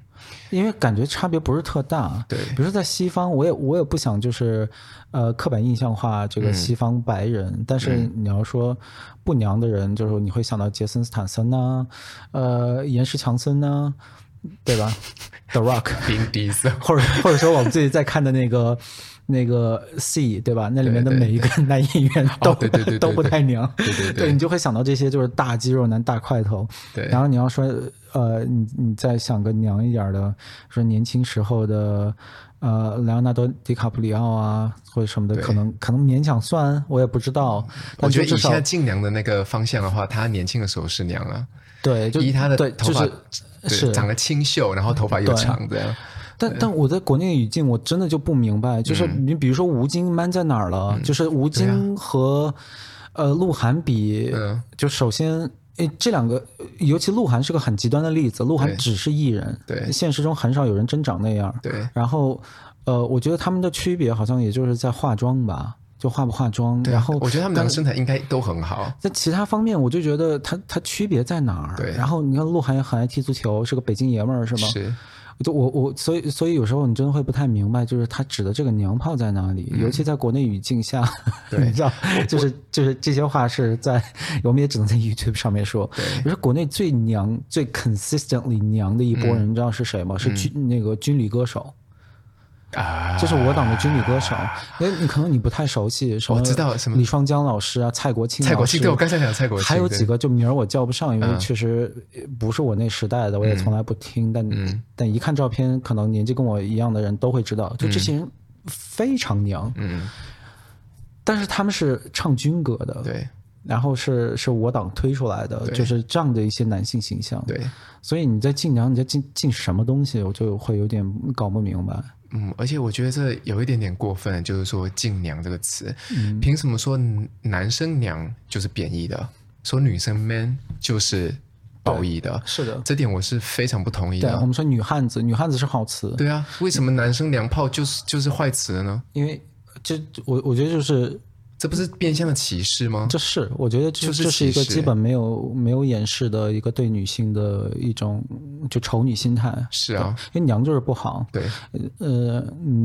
[SPEAKER 2] 因为感觉差别不是特大，
[SPEAKER 1] 对。
[SPEAKER 2] 比如说在西方，我也我也不想就是，呃，刻板印象化这个西方白人。嗯、但是你要说不娘的人，就是你会想到杰森斯坦森呐、啊，呃，岩石强森呐、啊，对吧？The Rock，(laughs)
[SPEAKER 1] 冰迪斯，
[SPEAKER 2] 或者或者说我们最近在看的那个那个 C，对吧？那里面的每一个男演员都 (laughs) 都不太娘，
[SPEAKER 1] 对对 (laughs)
[SPEAKER 2] 对，你就会想到这些就是大肌肉男、大块头。
[SPEAKER 1] 对，
[SPEAKER 2] 然后你要说呃，你你再想个娘一点的，说年轻时候的呃，莱昂纳多·迪卡普里奥啊，或者什么的，可能可能勉强算，我也不知道。
[SPEAKER 1] 我觉得以现在进娘的那个方向的话，他年轻的时候是娘了。
[SPEAKER 2] 对，就
[SPEAKER 1] 以他的头发。
[SPEAKER 2] 是
[SPEAKER 1] 长得清秀，然后头发又长这样。
[SPEAKER 2] 但但我在国内语境，我真的就不明白，就是你比如说吴京 man 在哪儿了？就是吴京和呃鹿晗比，就首先诶这两个，尤其鹿晗是个很极端的例子，鹿晗只是艺人，
[SPEAKER 1] 对，
[SPEAKER 2] 现实中很少有人真长那样。
[SPEAKER 1] 对，
[SPEAKER 2] 然后呃，我觉得他们的区别好像也就是在化妆吧。就化不化妆，然后
[SPEAKER 1] 我觉得他们两个身材应该都很好。
[SPEAKER 2] 在其他方面，我就觉得他他区别在哪儿？
[SPEAKER 1] 对。
[SPEAKER 2] 然后你看鹿晗也很爱踢足球，是个北京爷们儿，是吗？
[SPEAKER 1] 是。
[SPEAKER 2] 就我我所以所以有时候你真的会不太明白，就是他指的这个娘炮在哪里？嗯、尤其在国内语境下，(laughs)
[SPEAKER 1] 对
[SPEAKER 2] 你知道，就是就是这些话是在我们也只能在 YouTube 上面说。
[SPEAKER 1] 对。
[SPEAKER 2] 比如说国内最娘、最 consistently 娘的一波人，嗯、你知道是谁吗？是军、嗯、那个军旅歌手。
[SPEAKER 1] 啊，
[SPEAKER 2] 这是我党的军旅歌手，哎，你可能你不太熟悉，什么
[SPEAKER 1] 我知道什么李
[SPEAKER 2] 双江老师啊，蔡国庆，
[SPEAKER 1] 蔡国庆，对，我刚才讲蔡国庆，
[SPEAKER 2] 还有几个就名儿我叫不上，因为确实不是我那时代的，我也从来不听，但但一看照片，可能年纪跟我一样的人都会知道，就这些人非常娘，
[SPEAKER 1] 嗯，
[SPEAKER 2] 但是他们是唱军歌的，
[SPEAKER 1] 对，
[SPEAKER 2] 然后是是我党推出来的，就是这样的一些男性形象，
[SPEAKER 1] 对，所以
[SPEAKER 2] 你在敬娘，你在敬敬什么东西，我就会有点搞不明白。
[SPEAKER 1] 嗯，而且我觉得这有一点点过分，就是说“敬娘”这个词，嗯、凭什么说男生娘就是贬义的，说女生 man 就是褒义的？
[SPEAKER 2] 是的，
[SPEAKER 1] 这点我是非常不同意的。
[SPEAKER 2] 对，我们说女汉子，女汉子是好词。
[SPEAKER 1] 对啊，为什么男生娘炮就是就是坏词呢？
[SPEAKER 2] 因为这我我觉得就是。
[SPEAKER 1] 这不是变相的歧视吗？
[SPEAKER 2] 这是，我觉得这这是一个基本没有没有掩饰的一个对女性的一种就丑女心态。
[SPEAKER 1] 是啊，
[SPEAKER 2] 因为娘就是不好。
[SPEAKER 1] 对，
[SPEAKER 2] 呃，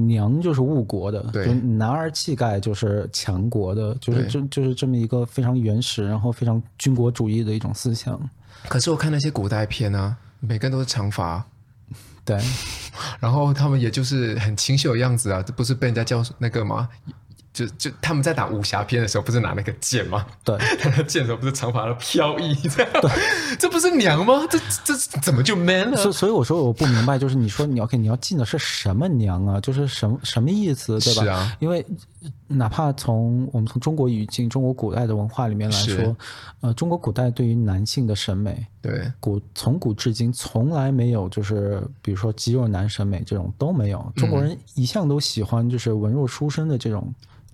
[SPEAKER 2] 娘就是误国的。
[SPEAKER 1] 对，
[SPEAKER 2] 男儿气概就是强国的，就是这就是这么一个非常原始，然后非常军国主义的一种思想。
[SPEAKER 1] 可是我看那些古代片呢，每个人都是长发，
[SPEAKER 2] 对，(laughs)
[SPEAKER 1] 然后他们也就是很清秀的样子啊，这不是被人家叫那个吗？就就他们在打武侠片的时候，不是拿那个剑吗？
[SPEAKER 2] 对，(laughs)
[SPEAKER 1] 他那剑的时候不是长发的飘逸，(laughs) 这样，对，这不是娘吗？这这怎么就 man 了？
[SPEAKER 2] 所所以我说我不明白，就是你说你要给你要进的是什么娘啊？就是什么什么意思，对吧？
[SPEAKER 1] 是啊，
[SPEAKER 2] 因为哪怕从我们从中国语境、中国古代的文化里面来说，呃，中国古代对于男性的审美，
[SPEAKER 1] 对
[SPEAKER 2] 古从古至今从来没有就是比如说肌肉男审美这种都没有，中国人一向都喜欢就是文弱书生的这种。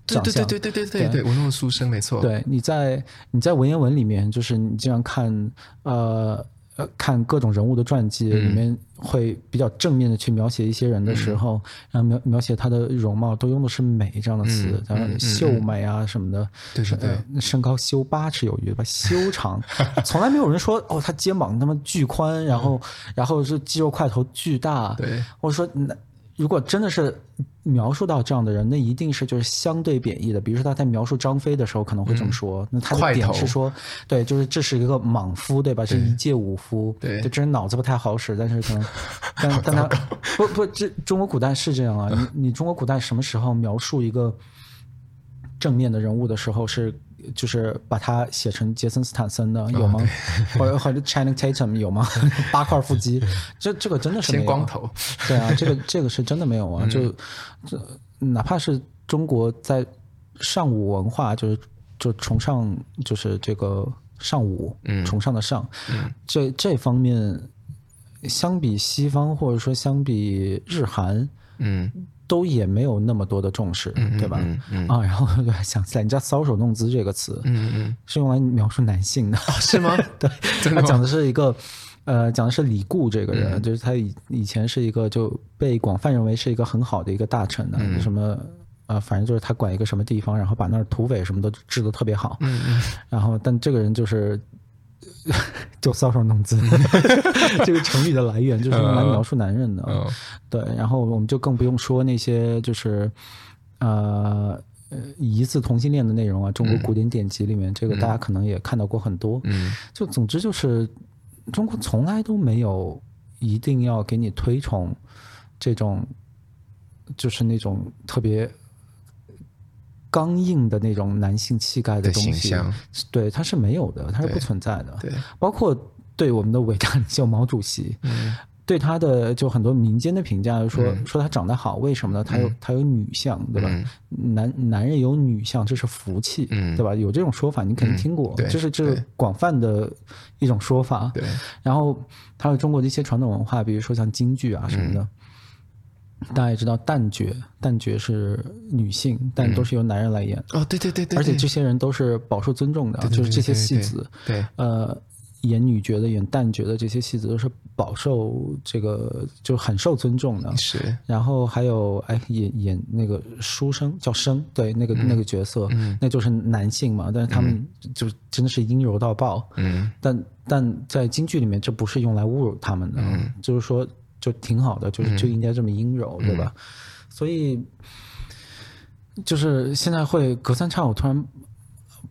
[SPEAKER 1] 对对对对对对对，我弄么书生没错。
[SPEAKER 2] 对，你在你在文言文里面，就是你经常看呃呃看各种人物的传记，里面会比较正面的去描写一些人的时候，然后描描写他的容貌，都用的是美这样的词，然后秀美啊什么的。
[SPEAKER 1] 对对对，
[SPEAKER 2] 身高修八尺有余吧，修长，(laughs) 从来没有人说哦他肩膀那么巨宽，然后然后是肌肉块头巨大。对，我说那。如果真的是描述到这样的人，那一定是就是相对贬义的。比如说他在描述张飞的时候可能会这么说，嗯、那他的点是说，对，就是这是一个莽夫，对吧？是一介武夫，
[SPEAKER 1] 对，
[SPEAKER 2] 就这人脑子不太好使，但是可能，(laughs) 但但他不不，这中国古代是这样啊。你你中国古代什么时候描述一个正面的人物的时候是？就是把它写成杰森斯坦森的有吗？或者 (laughs) 或者 Channing Tatum 有吗？(laughs) 八块腹肌，(laughs) 这这个真的是没有。
[SPEAKER 1] 光头。
[SPEAKER 2] 对啊，这个这个是真的没有啊。就这哪怕是中国在尚武文化，就是就崇尚就是这个尚武，嗯，崇尚的尚，嗯，这这方面相比西方或者说相比日韩，嗯。都也没有那么多的重视，对吧？啊，然后 (laughs) 就想起来，你知道“搔首弄姿”这个词，嗯嗯，是用来描述男性的，
[SPEAKER 1] 是吗？(laughs)
[SPEAKER 2] 对，(laughs) 他讲的是一个，呃，讲的是李固这个人，就是他以以前是一个就被广泛认为是一个很好的一个大臣的，什么呃，反正就是他管一个什么地方，然后把那儿土匪什么都治得特别好，嗯嗯，然后但这个人就是。(laughs) 就搔首弄姿，(laughs) 这个成语的来源就是用来描述男人的。Uh, uh, 对，然后我们就更不用说那些就是呃疑似同性恋的内容啊。中国古典典籍里面，嗯、这个大家可能也看到过很多。嗯，就总之就是中国从来都没有一定要给你推崇这种，就是那种特别刚硬的那种男性气概的东西，对，它是没有的，它是不存在的。
[SPEAKER 1] 对，
[SPEAKER 2] 包括对我们的伟大领袖毛主席。嗯对他的就很多民间的评价，说、嗯、说他长得好，为什么呢？他有、嗯、他有女相，对吧？嗯、男男人有女相，这是福气，嗯、对吧？有这种说法，你肯定听过，这、嗯、是这是广泛的一种说法。对。然后还有中国的一些传统文化，比如说像京剧啊什么的，嗯、大家也知道旦角，旦角是女性，但都是由男人来演。
[SPEAKER 1] 哦，对对对对。
[SPEAKER 2] 而且这些人都是饱受尊重的，就是这些戏子。呃。演女角的、演旦角的这些戏子都是饱受这个就很受尊重的。
[SPEAKER 1] 是，
[SPEAKER 2] 然后还有哎，演演那个书生叫生，对，那个、嗯、那个角色、嗯，那就是男性嘛，但是他们就真的是阴柔到爆。嗯，但但在京剧里面，这不是用来侮辱他们的，嗯、就是说就挺好的，就是就应该这么阴柔，嗯、对吧？所以就是现在会隔三差五突然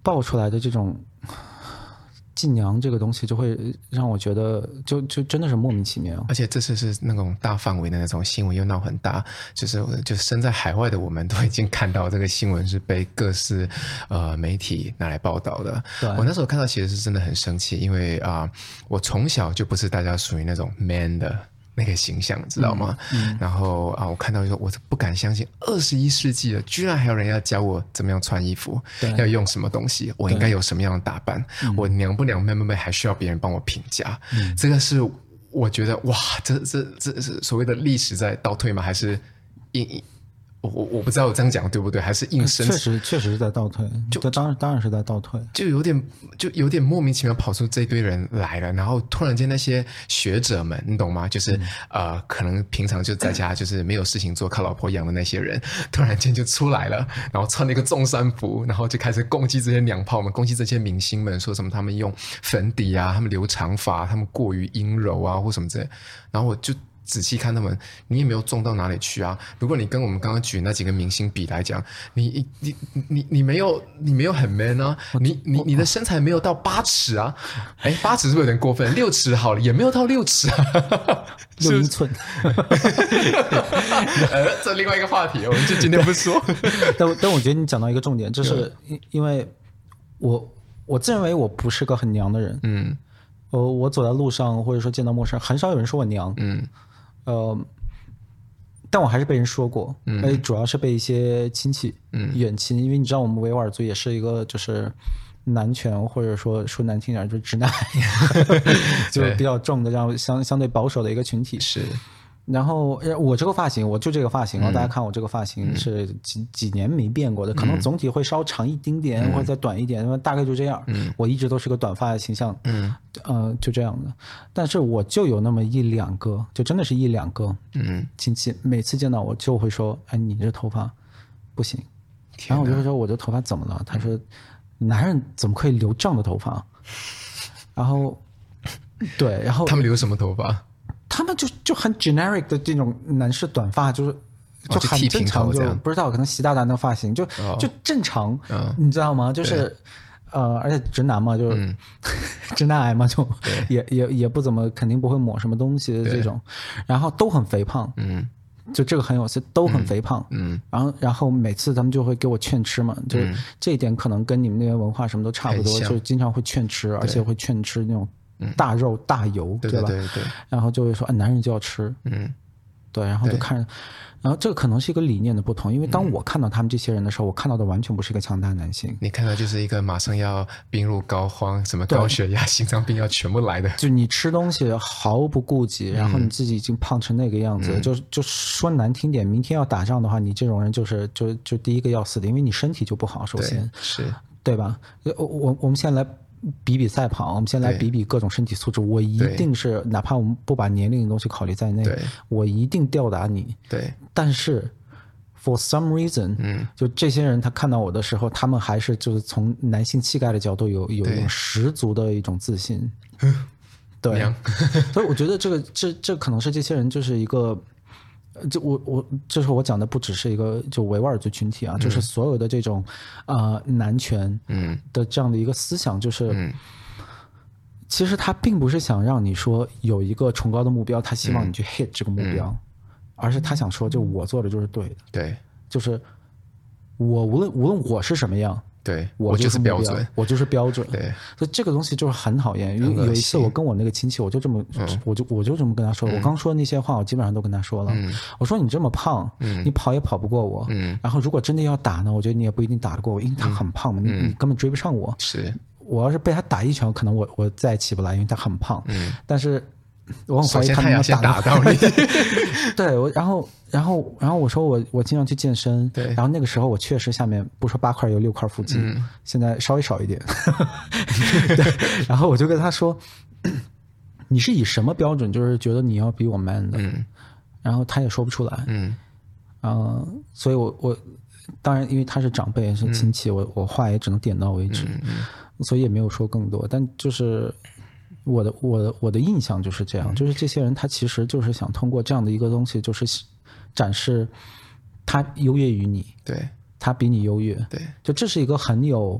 [SPEAKER 2] 爆出来的这种。禁娘这个东西就会让我觉得就，就就真的是莫名其妙。
[SPEAKER 1] 而且这次是那种大范围的那种新闻，又闹很大，就是就身在海外的我们都已经看到这个新闻是被各式呃媒体拿来报道的。我那时候看到其实是真的很生气，因为啊、呃，我从小就不是大家属于那种 man 的。那个形象，知道吗？嗯嗯、然后啊，我看到说，我不敢相信，二十一世纪了，居然还有人要教我怎么样穿衣服，要用什么东西，我应该有什么样的打扮，我娘不娘、妹不妹，还需要别人帮我评价、嗯。这个是我觉得，哇，这这这是所谓的历史在倒退吗？还是因？我我我不知道我这样讲对不对，还是硬生？
[SPEAKER 2] 确实确实是在倒退，就当然当然是在倒退，
[SPEAKER 1] 就有点就有点莫名其妙跑出这堆人来了，然后突然间那些学者们，你懂吗？就是、嗯、呃，可能平常就在家就是没有事情做，靠老婆养的那些人，(laughs) 突然间就出来了，然后穿了一个中山服，然后就开始攻击这些娘炮们，攻击这些明星们，说什么他们用粉底啊，他们留长发，他们过于阴柔啊，或什么之类，然后我就。仔细看他们，你也没有重到哪里去啊！如果你跟我们刚刚举那几个明星比来讲，你你你你你没有你没有很 man 啊！你你你的身材没有到八尺啊！哎，八尺是不是有点过分？六尺好了，也没有到六尺啊，(laughs)
[SPEAKER 2] 六英寸。(laughs)
[SPEAKER 1] 呃，这另外一个话题，我们就今天不说。(laughs)
[SPEAKER 2] 但但我觉得你讲到一个重点，就是因因为我我自认为我不是个很娘的人，嗯，我我走在路上或者说见到陌生人，很少有人说我娘，嗯。呃，但我还是被人说过，嗯，哎，主要是被一些亲戚，嗯，远亲，因为你知道我们维吾尔族也是一个就是男权，或者说说难听点就是直男 (laughs) 癌，就是比较重的，这样相相对保守的一个群体。
[SPEAKER 1] 是。
[SPEAKER 2] 然后我这个发型，我就这个发型啊、嗯！大家看我这个发型是几、嗯、几年没变过的，可能总体会稍长一丁点，嗯、或者再短一点，那么大概就这样。嗯，我一直都是个短发的形象。嗯，呃，就这样的。但是我就有那么一两个，就真的是一两个。嗯，亲戚每次见到我就会说：“哎，你这头发不行。”然后我就会说：“我的头发怎么了？”他说：“男人怎么可以留这样的头发？”然后，对，然后
[SPEAKER 1] 他们留什么头发？
[SPEAKER 2] 他们就就很 generic 的这种男士短发，就是就很正常，就不知道可能习大大的发型就就正常，你知道吗？就是呃，而且直男嘛，就是 (laughs) 直男癌嘛，就也也也不怎么，肯定不会抹什么东西的这种，然后都很肥胖，嗯，就这个很有趣，都很肥胖，嗯，然后然后每次他们就会给我劝吃嘛，就是这一点可能跟你们那边文化什么都差不多，就经常会劝吃，而且会劝吃那种。大肉大油，对吧？对对对。然后就会说，啊，男人就要吃，嗯，对。然后就看，然后这个可能是一个理念的不同，因为当我看到他们这些人的时候，我看到的完全不是一个强大男性。
[SPEAKER 1] 你看到就是一个马上要病入膏肓，什么高血压、心脏病要全部来的。
[SPEAKER 2] 就你吃东西毫不顾忌，然后你自己已经胖成那个样子，就就说难听点，明天要打仗的话，你这种人就是就就第一个要死的，因为你身体就不好，首先
[SPEAKER 1] 是
[SPEAKER 2] 对吧？我我我们现在来。比比赛跑，我们先来比比各种身体素质。我一定是，哪怕我们不把年龄的东西考虑在内，我一定吊打你。
[SPEAKER 1] 对，
[SPEAKER 2] 但是，for some reason，嗯，就这些人他看到我的时候，他们还是就是从男性气概的角度有有一种十足的一种自信。对，(laughs) 所以我觉得这个这这可能是这些人就是一个。就我我就是我讲的不只是一个就维吾尔族群体啊，嗯、就是所有的这种啊、呃、男权嗯的这样的一个思想，就是、嗯、其实他并不是想让你说有一个崇高的目标，他希望你去 hit 这个目标，嗯、而是他想说，就我做的就是对的。
[SPEAKER 1] 对，
[SPEAKER 2] 就是我无论无论我是什么样。
[SPEAKER 1] 对
[SPEAKER 2] 我
[SPEAKER 1] 就是标准，
[SPEAKER 2] 我就是标准。
[SPEAKER 1] 对，
[SPEAKER 2] 所以这个东西就是很讨厌。有有一次我跟我那个亲戚，我就这么，嗯、我就我就这么跟他说。嗯、我刚说的那些话，我基本上都跟他说了。嗯、我说你这么胖，嗯、你跑也跑不过我。嗯、然后如果真的要打呢，我觉得你也不一定打得过我，因为他很胖嘛，嗯、你你根本追不上我。
[SPEAKER 1] 是，
[SPEAKER 2] 我要是被他打一拳，可能我我再也起不来，因为他很胖。嗯，但是。我很怀疑他们要打到你。(laughs) 对，我然后然后然后我说我我经常去健身，对，然后那个时候我确实下面不说八块有六块腹肌，嗯、现在稍微少一点。(laughs) 对，然后我就跟他说，(clears throat) 你是以什么标准就是觉得你要比我 man 的？嗯、然后他也说不出来。嗯，呃，所以我我当然因为他是长辈是亲戚，嗯、我我话也只能点到为止，嗯嗯、所以也没有说更多，但就是。我的我的我的印象就是这样，就是这些人他其实就是想通过这样的一个东西，就是展示他优越于你，
[SPEAKER 1] 对，
[SPEAKER 2] 他比你优越，
[SPEAKER 1] 对，
[SPEAKER 2] 就这是一个很有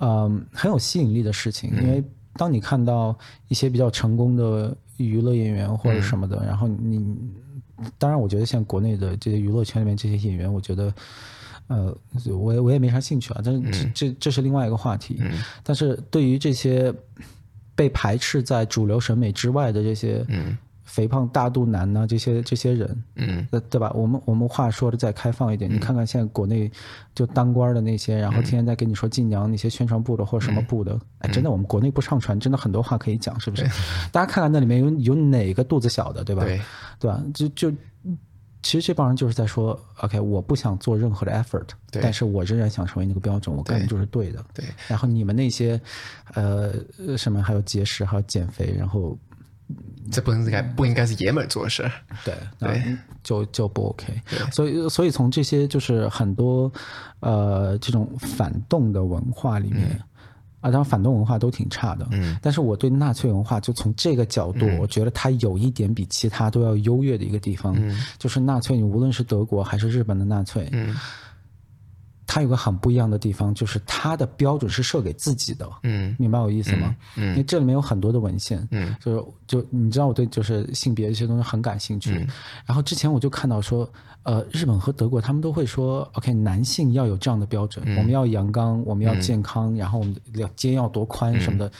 [SPEAKER 2] 嗯很有吸引力的事情，因为当你看到一些比较成功的娱乐演员或者什么的，然后你当然我觉得像国内的这些娱乐圈里面这些演员，我觉得呃我我也没啥兴趣啊，但是这这这是另外一个话题，但是对于这些。被排斥在主流审美之外的这些，嗯肥胖大肚腩呢、啊，这些这些人，嗯，对吧？我们我们话说的再开放一点，嗯、你看看现在国内就当官的那些，然后天天在跟你说晋娘那些宣传部的或者什么部的，嗯、哎，真的，我们国内不上传，真的很多话可以讲，是不是？大家看看那里面有有哪个肚子小的，对吧？对，对吧？就就。其实这帮人就是在说，OK，我不想做任何的 effort，对但是我仍然想成为那个标准，我干的就是对的。
[SPEAKER 1] 对。
[SPEAKER 2] 然后你们那些，呃，什么还有节食，还有减肥，然后
[SPEAKER 1] 这不应该不应该是爷们做的事。
[SPEAKER 2] 对对，就就不 OK。对所以所以从这些就是很多呃这种反动的文化里面。嗯啊，当然反动文化都挺差的，嗯，但是我对纳粹文化就从这个角度，我觉得它有一点比其他都要优越的一个地方，嗯，就是纳粹，你无论是德国还是日本的纳粹，嗯。它有个很不一样的地方，就是它的标准是设给自己的，嗯，明白我意思吗？嗯，嗯，因为这里面有很多的文献，嗯，就是就你知道我对就是性别这些东西很感兴趣，嗯，然后之前我就看到说，呃，日本和德国他们都会说，OK，男性要有这样的标准，嗯，我们要阳刚，我们要健康，嗯，然后我们要肩要多宽什么的，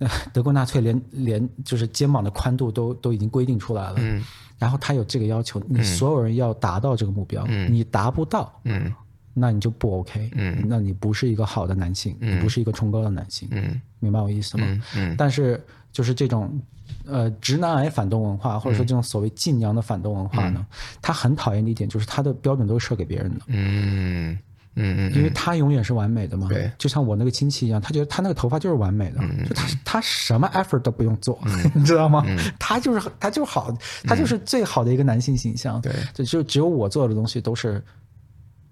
[SPEAKER 2] 嗯，(laughs) 德国纳粹连连就是肩膀的宽度都都已经规定出来了，嗯，然后他有这个要求，你所有人要达到这个目标，嗯，你达不到，嗯。那你就不 OK，嗯，那你不是一个好的男性，嗯，你不是一个崇高的男性，嗯，明白我意思吗？嗯，嗯，但是就是这种，呃，直男癌反动文化，或者说这种所谓晋娘的反动文化呢，他很讨厌的一点就是他的标准都是设给别人的，嗯嗯嗯，因为他永远是完美的嘛，对，就像我那个亲戚一样，他觉得他那个头发就是完美的，就他他什么 effort 都不用做，(laughs) 你知道吗？(laughs) 他就是他就是好，他就是最好的一个男性形象，对，就就只有我做的东西都是。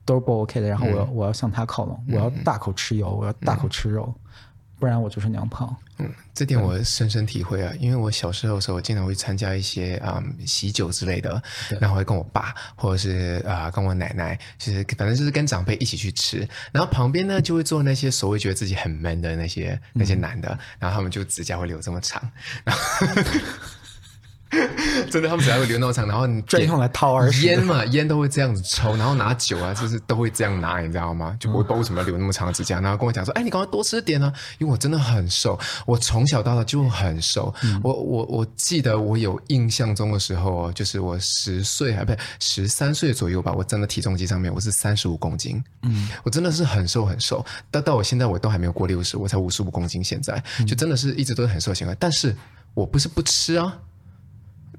[SPEAKER 2] 都是不 OK 的，然后我要、嗯、我要向他靠拢，我要大口吃油，嗯、我要大口吃肉，嗯、不然我就是娘炮。
[SPEAKER 1] 嗯，这点我深深体会啊，因为我小时候的时候，我经常会参加一些啊、嗯、喜酒之类的，然后会跟我爸或者是啊、呃、跟我奶奶，就是反正就是跟长辈一起去吃，然后旁边呢就会坐那些所谓觉得自己很 man 的那些那些男的，嗯、然后他们就指甲会留这么长，然后。(laughs) (laughs) 真的，他们只要会留那么长，然后你
[SPEAKER 2] 专用来掏耳屎，
[SPEAKER 1] 烟嘛，烟都会这样子抽，然后拿酒啊，就是都会这样拿，你知道吗？就不会不知道为什么要留那么长的指甲，然后跟我讲说：“哎，你赶快多吃点啊！”因为我真的很瘦，我从小到大就很瘦。嗯、我我我记得我有印象中的时候，就是我十岁还不是十三岁左右吧，我站在体重机上面，我是三十五公斤。嗯，我真的是很瘦很瘦，但到我现在我都还没有过六十，我才五十五公斤，现在就真的是一直都是很瘦的情况。但是我不是不吃啊。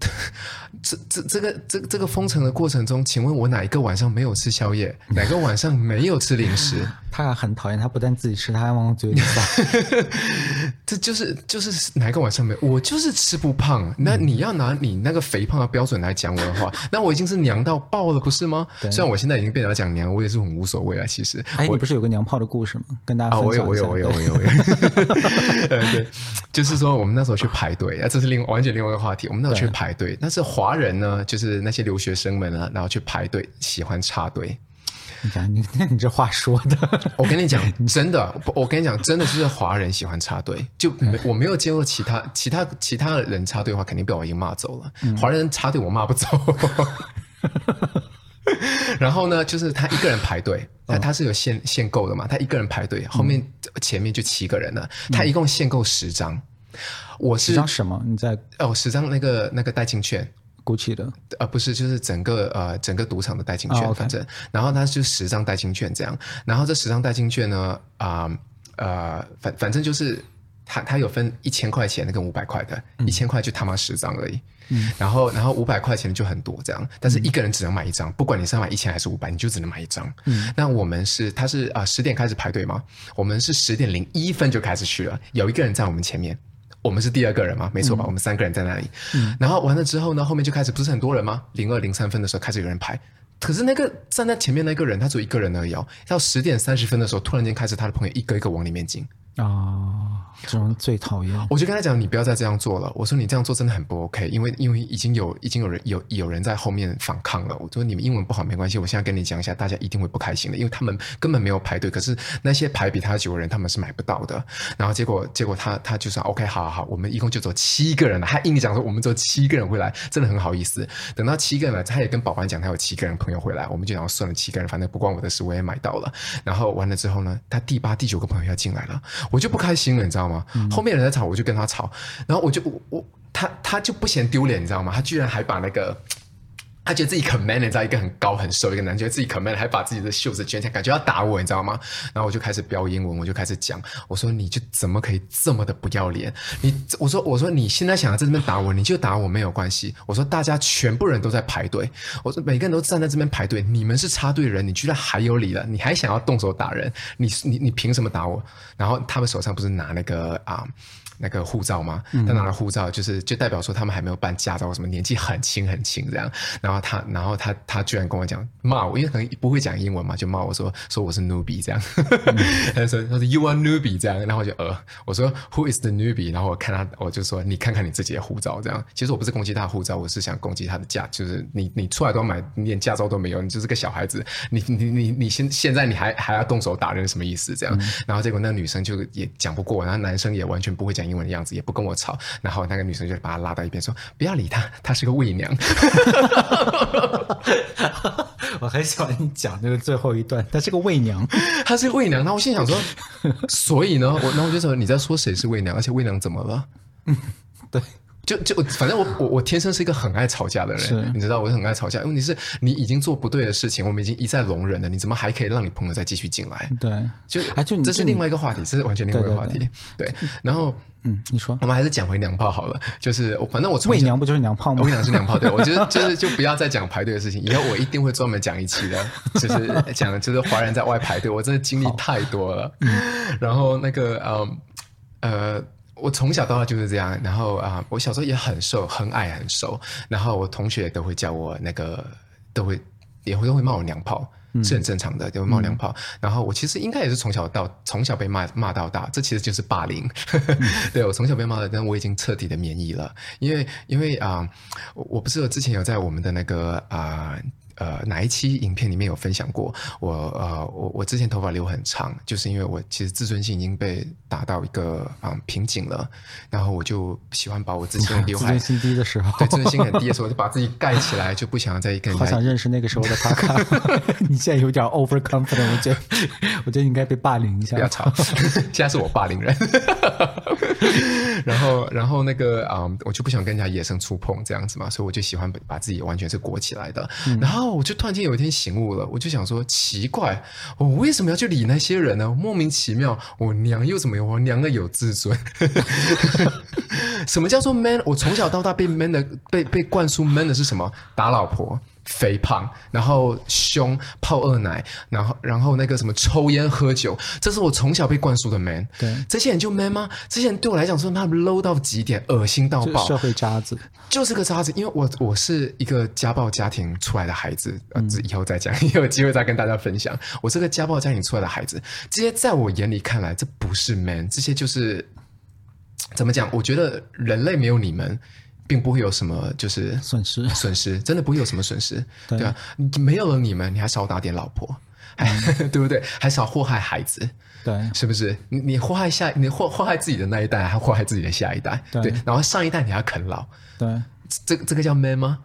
[SPEAKER 1] 呵。(laughs) 这这这个这这个封城的过程中，请问我哪一个晚上没有吃宵夜？哪个晚上没有吃零食？(laughs)
[SPEAKER 2] 他还很讨厌，他不但自己吃，他还往嘴里塞。(laughs)
[SPEAKER 1] 这就是就是哪一个晚上没有？我就是吃不胖。那你要拿你那个肥胖的标准来讲我的话，那我已经是娘到爆了，不是吗？对虽然我现在已经变成讲娘，我也是很无所谓了。其实，
[SPEAKER 2] 哎，你不是有个娘炮的故事吗？跟大家分享一下。
[SPEAKER 1] 我有，我有，我有，我有，我有。对，就是说我们那时候去排队啊，这是另完全另外一个话题。我们那时候去排队，但是华人呢，就是那些留学生们呢，然后去排队，喜欢插队。
[SPEAKER 2] 你讲你 (laughs) 你这话说的，(laughs)
[SPEAKER 1] 我跟你讲 (laughs) 真的，我跟你讲真的就是华人喜欢插队，就没我没有见过其他其他其他人插队的话，肯定被我已经骂走了。嗯、华人插队我骂不走。然后呢，就是他一个人排队，他他是有限限购的嘛，他一个人排队，后面前面就七个人了，他一共限购十张。我是
[SPEAKER 2] 十张什么？你在
[SPEAKER 1] 哦，十张那个那个代金券。
[SPEAKER 2] GUCCI 的？
[SPEAKER 1] 呃不是，就是整个呃整个赌场的代金券，oh. 反正，然后它就十张代金券这样，然后这十张代金券呢啊呃，呃反反正就是它它有分一千块钱的跟五百块的，一千块就他妈十张而已，嗯，然后然后五百块钱就很多这样，但是一个人只能买一张，不管你是要买一千还是五百，你就只能买一张。嗯，那我们是他是啊十点开始排队嘛，我们是十点零一分就开始去了，有一个人在我们前面。我们是第二个人嘛，没错吧？嗯、我们三个人在那里，嗯、然后完了之后呢，后面就开始不是很多人吗？零二零三分的时候开始有人排，可是那个站在前面那个人他只有一个人而已哦。到十点三十分的时候，突然间开始他的朋友一个一个往里面进啊。哦这种最讨厌，我就跟他讲，你不要再这样做了。我说你这样做真的很不 OK，因为因为已经有已经有人有有人在后面反抗了。我说你们英文不好没关系，我现在跟你讲一下，大家一定会不开心的，因为他们根本没有排队，可是那些排比他久的人他们是买不到的。然后结果结果他他就说 OK，好好好，我们一共就走七个人了。他硬讲说我们走七个人回来，真的很好意思。等到七个人来，他也跟保安讲他有七个人朋友回来，我们就想算了七个人，反正不关我的事，我也买到了。然后完了之后呢，他第八第九个朋友要进来了，我就不开心了，你知道吗？嗯、后面人在。吵，我就跟他吵，然后我就我我他他就不嫌丢脸，你知道吗？他居然还把那个。他觉得自己可 man，你知道，一个很高很瘦一个男，觉得自己可 man，还把自己的袖子卷起来，感觉要打我，你知道吗？然后我就开始飙英文，我就开始讲，我说你就怎么可以这么的不要脸？你我说我说你现在想要在这边打我，你就打我没有关系。我说大家全部人都在排队，我说每个人都站在这边排队，你们是插队人，你居然还有理了，你还想要动手打人？你你你凭什么打我？然后他们手上不是拿那个啊？那个护照吗？他拿了护照，就是就代表说他们还没有办驾照，什么年纪很轻很轻这样。然后他，然后他，他居然跟我讲骂我，因为可能不会讲英文嘛，就骂我说说我是 newbie 这样。(laughs) 他说他说 you are newbie 这样，然后我就呃我说 who is the newbie？然后我看他，我就说你看看你自己的护照这样。其实我不是攻击他的护照，我是想攻击他的驾，就是你你出来都买，你连驾照都没有，你就是个小孩子，你你你你现现在你还还要动手打人，什么意思这样？嗯、然后结果那个女生就也讲不过，然后男生也完全不会讲。英文的样子也不跟我吵，然后那个女生就把他拉到一边说：“不要理他，他是个伪娘。(laughs) ”
[SPEAKER 2] 我很喜欢你讲那个最后一段，他是个伪娘，(laughs)
[SPEAKER 1] 他是个伪娘。那我心想说，(laughs) 所以呢，我那我就说你在说谁是伪娘，而且伪娘怎么了？
[SPEAKER 2] 嗯，对。
[SPEAKER 1] 就就反正我我我天生是一个很爱吵架的人，你知道，我是很爱吵架。问题是你已经做不对的事情，我们已经一再容忍了，你怎么还可以让你朋友再继续进来？
[SPEAKER 2] 对，
[SPEAKER 1] 就啊，就这是另外一个话题，这是完全另外一个话题。对，对，对，(laughs) 对，然后
[SPEAKER 2] 嗯，你说，
[SPEAKER 1] 我们还是讲回娘炮好了。就是反正我伪
[SPEAKER 2] 娘不就是娘炮吗？(laughs)
[SPEAKER 1] 伪娘是娘炮，对，我觉得就是就不要再讲排队的事情，以后我一定会专门讲一期的，就是 (laughs) 讲就是华人在外排队，我真的经历太多了。嗯，然后那个嗯呃。呃我从小到大就是这样，然后啊，我小时候也很瘦，很矮，很瘦，然后我同学都会叫我那个，都会也会都会骂我娘炮，嗯、是很正常的，就会骂娘炮。嗯、然后我其实应该也是从小到从小被骂骂到大，这其实就是霸凌。嗯、(laughs) 对，我从小被骂的，但我已经彻底的免疫了，因为因为啊，我我不是之前有在我们的那个啊。呃，哪一期影片里面有分享过？我呃，我我之前头发留很长，就是因为我其实自尊心已经被打到一个啊、嗯、瓶颈了，然后我就喜欢把我自己的刘海，
[SPEAKER 2] 自尊心低的时候，
[SPEAKER 1] 对，自尊心很低的时候，我就把自己盖起来，就不想再跟人。
[SPEAKER 2] 好想认识那个时候的卡卡，(laughs) 你现在有点 overconfident，我觉得，我觉得你应该被霸凌一下。
[SPEAKER 1] 不要吵，现在是我霸凌人。然后，然后那个啊、嗯，我就不想跟人家野生触碰这样子嘛，所以我就喜欢把自己完全是裹起来的，嗯、然后。我就突然间有一天醒悟了，我就想说，奇怪，我为什么要去理那些人呢？莫名其妙，我娘又怎么样？我娘的有自尊。(laughs) 什么叫做 man？我从小到大被 man 的，被被灌输 man 的是什么？打老婆。肥胖，然后凶，泡二奶，然后然后那个什么抽烟喝酒，这是我从小被灌输的 man。
[SPEAKER 2] 对，
[SPEAKER 1] 这些人就 man 吗？这些人对我来讲说他们 low 到极点，恶心到爆，
[SPEAKER 2] 社会渣子，
[SPEAKER 1] 就是个渣子。因为我我是一个家暴家庭出来的孩子，呃，这以后再讲，(laughs) 以后有机会再跟大家分享。我是个家暴家庭出来的孩子，这些在我眼里看来，这不是 man，这些就是怎么讲？我觉得人类没有你们。并不会有什么就是
[SPEAKER 2] 损失，
[SPEAKER 1] 损失真的不会有什么损失，
[SPEAKER 2] 对，
[SPEAKER 1] 对啊，没有了你们，你还少打点老婆，还 (laughs) 对不对？还少祸害孩子，
[SPEAKER 2] 对，
[SPEAKER 1] 是不是？你你祸害下，你祸祸害自己的那一代，还祸害自己的下一代，对，对，然后上一代你还啃老，
[SPEAKER 2] 对，
[SPEAKER 1] 这这个叫 man 吗？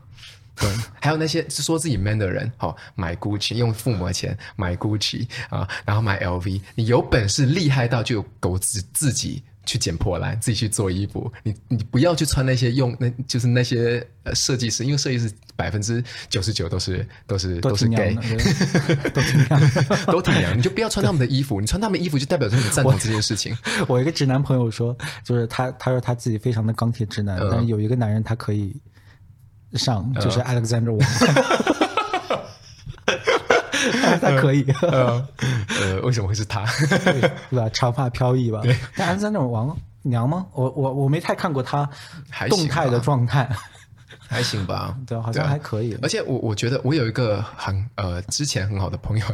[SPEAKER 2] 对，(laughs)
[SPEAKER 1] 还有那些说自己 man 的人，好、哦、买 Gucci，用父母的钱买 Gucci 啊，然后买 LV，你有本事厉害到就狗自自己去捡破烂，自己去做衣服，你你不要去穿那些用那就是那些呃设计师，因为设计师百分之九十九都是都是都是 gay，(laughs)
[SPEAKER 2] 都挺娘的，(laughs)
[SPEAKER 1] 都挺娘，你就不要穿他们的衣服，你穿他们衣服就代表着你赞同这件事情。
[SPEAKER 2] 我，我一个直男朋友说，就是他他说他自己非常的钢铁直男，嗯、但是有一个男人他可以。上就是 Alexander Wang，(laughs) (laughs) 他可以，
[SPEAKER 1] 呃，呃，为什么会是他？(laughs)
[SPEAKER 2] 对吧？长发飘逸吧？但 Alexander Wang 娘吗？我我我没太看过他动态的状态。
[SPEAKER 1] 还行吧，(laughs)
[SPEAKER 2] 对，好像还可以。
[SPEAKER 1] 而且我我觉得我有一个很呃之前很好的朋友，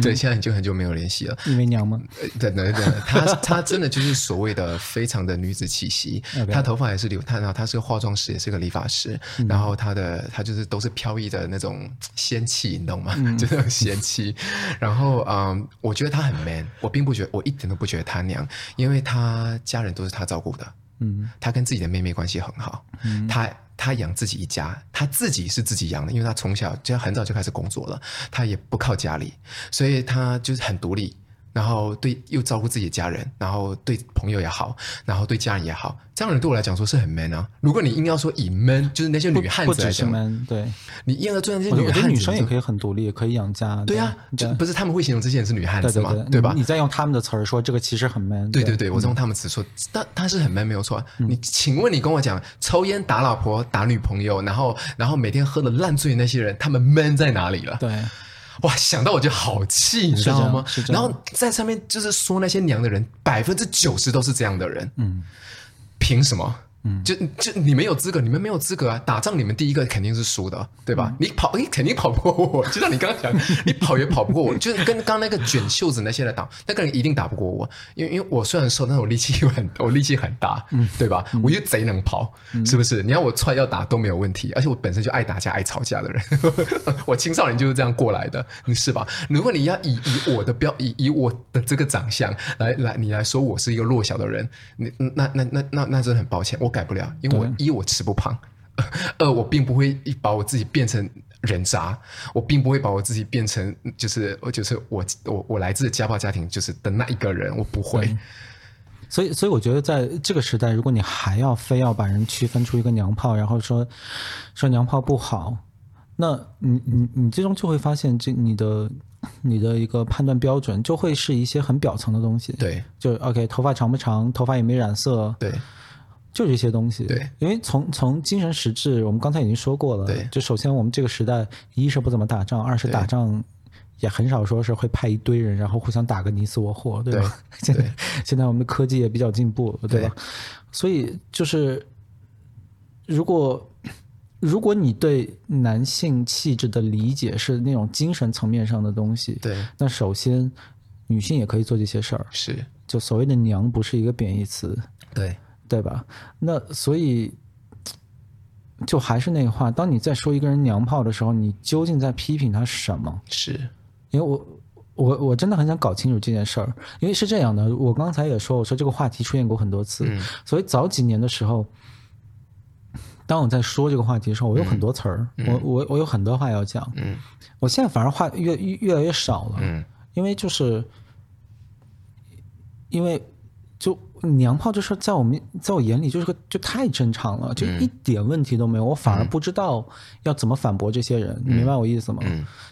[SPEAKER 1] 对，现在已经很久没有联系了。
[SPEAKER 2] 因为娘吗？
[SPEAKER 1] 对对对，她她真的就是所谓的非常的女子气息。她头发也是留，她然后她是个化妆师，也是个理发师。然后她的她就是都是飘逸的那种仙气，你懂吗？(laughs) 就那种仙气。然后嗯，我觉得她很 man，我并不觉得，我一点都不觉得她娘，因为她家人都是她照顾的。嗯，她跟自己的妹妹关系很好。嗯，她。他养自己一家，他自己是自己养的，因为他从小就很早就开始工作了，他也不靠家里，所以他就是很独立。然后对，又照顾自己的家人，然后对朋友也好，然后对家人也好，这样的人对我来讲说是很 man 啊。如果你硬要说以 man，就是那些女汉子
[SPEAKER 2] 来讲，man，对，
[SPEAKER 1] 你硬要做那些女汉子，
[SPEAKER 2] 我觉得女生也可以很独立，可以养家。
[SPEAKER 1] 对啊，就不是他们会形容这些人是女汉子
[SPEAKER 2] 吗？
[SPEAKER 1] 对，吧？
[SPEAKER 2] 你再用他们的词儿说这个其实很 man。
[SPEAKER 1] 对对对，我用他们词说，但他是很 man 没有错。你请问你跟我讲，抽烟打老婆打女朋友，然后然后每天喝的烂醉那些人，他们 man 在哪里了？
[SPEAKER 2] 对。
[SPEAKER 1] 哇，想到我就好气，你知道吗？然后在上面就是说那些娘的人，百分之九十都是这样的人。嗯，凭什么？就就你没有资格，你们没有资格啊！打仗你们第一个肯定是输的，对吧？嗯、你跑，你肯定跑不过我。就像你刚刚讲，你跑也跑不过我，就是跟刚刚那个卷袖子那些来打，那个人一定打不过我。因为因为我虽然瘦，但是我力气很，我力气很大，嗯，对吧？嗯、我又贼能跑，嗯、是不是？你要我踹要打都没有问题，而且我本身就爱打架、爱吵架的人，(laughs) 我青少年就是这样过来的，你是吧？如果你要以以我的标以以我的这个长相来来你来说我是一个弱小的人，你那那那那那真的很抱歉，我。改不了，因为我一我吃不胖，(laughs) 二我并不会把我自己变成人渣，我并不会把我自己变成就是就是我我我来自家暴家庭就是的那一个人，我不会。
[SPEAKER 2] 所以所以我觉得在这个时代，如果你还要非要把人区分出一个娘炮，然后说说娘炮不好，那你你你最终就会发现，这你的你的一个判断标准就会是一些很表层的东西。
[SPEAKER 1] 对，
[SPEAKER 2] 就 OK，头发长不长，头发也没有染色？
[SPEAKER 1] 对。
[SPEAKER 2] 就这些东西，
[SPEAKER 1] 对，
[SPEAKER 2] 因为从从精神实质，我们刚才已经说过了，
[SPEAKER 1] 对，
[SPEAKER 2] 就首先我们这个时代，一是不怎么打仗，二是打仗也很少说是会派一堆人，然后互相打个你死我活，对吧？对，(laughs) 现在现在我们的科技也比较进步，对吧？对，所以就是，如果如果你对男性气质的理解是那种精神层面上的东西，
[SPEAKER 1] 对，
[SPEAKER 2] 那首先女性也可以做这些事儿，
[SPEAKER 1] 是，
[SPEAKER 2] 就所谓的娘不是一个贬义词，
[SPEAKER 1] 对。
[SPEAKER 2] 对吧？那所以，就还是那个话，当你在说一个人娘炮的时候，你究竟在批评他什么？
[SPEAKER 1] 是，
[SPEAKER 2] 因为我我我真的很想搞清楚这件事儿。因为是这样的，我刚才也说，我说这个话题出现过很多次。嗯。所以早几年的时候，当我在说这个话题的时候，我有很多词儿，嗯、我我我有很多话要讲。嗯。我现在反而话越越越来越少了。嗯。因为就是，因为。就娘炮这事，在我们在我眼里就是个就太正常了，就一点问题都没有。我反而不知道要怎么反驳这些人，你明白我意思吗？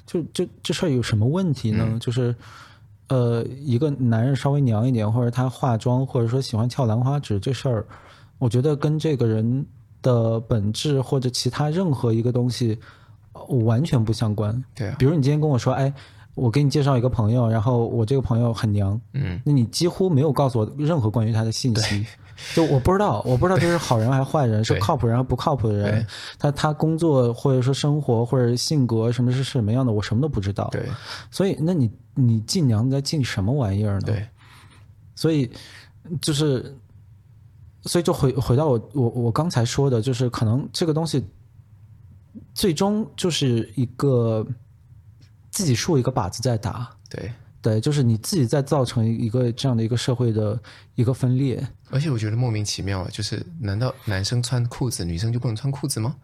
[SPEAKER 2] 就就这事儿有什么问题呢？就是呃，一个男人稍微娘一点，或者他化妆，或者说喜欢翘兰花指这事儿，我觉得跟这个人的本质或者其他任何一个东西完全不相关。
[SPEAKER 1] 对啊，
[SPEAKER 2] 比如你今天跟我说，哎。我给你介绍一个朋友，然后我这个朋友很娘，嗯，那你几乎没有告诉我任何关于他的信息，(laughs) 就我不知道，我不知道这是好人还是坏人，是靠谱人还是不靠谱的人，他他工作或者说生活或者性格什么是什么样的，我什么都不知道，
[SPEAKER 1] 对，
[SPEAKER 2] 所以那你你进娘在进什么玩意儿呢？
[SPEAKER 1] 对，
[SPEAKER 2] 所以就是所以就回回到我我我刚才说的，就是可能这个东西最终就是一个自己竖一个靶子在打，
[SPEAKER 1] 对
[SPEAKER 2] 对，就是你自己在造成一个这样的一个社会的一个分裂。
[SPEAKER 1] 而且我觉得莫名其妙啊，就是难道男生穿裤子，女生就不能穿裤子吗？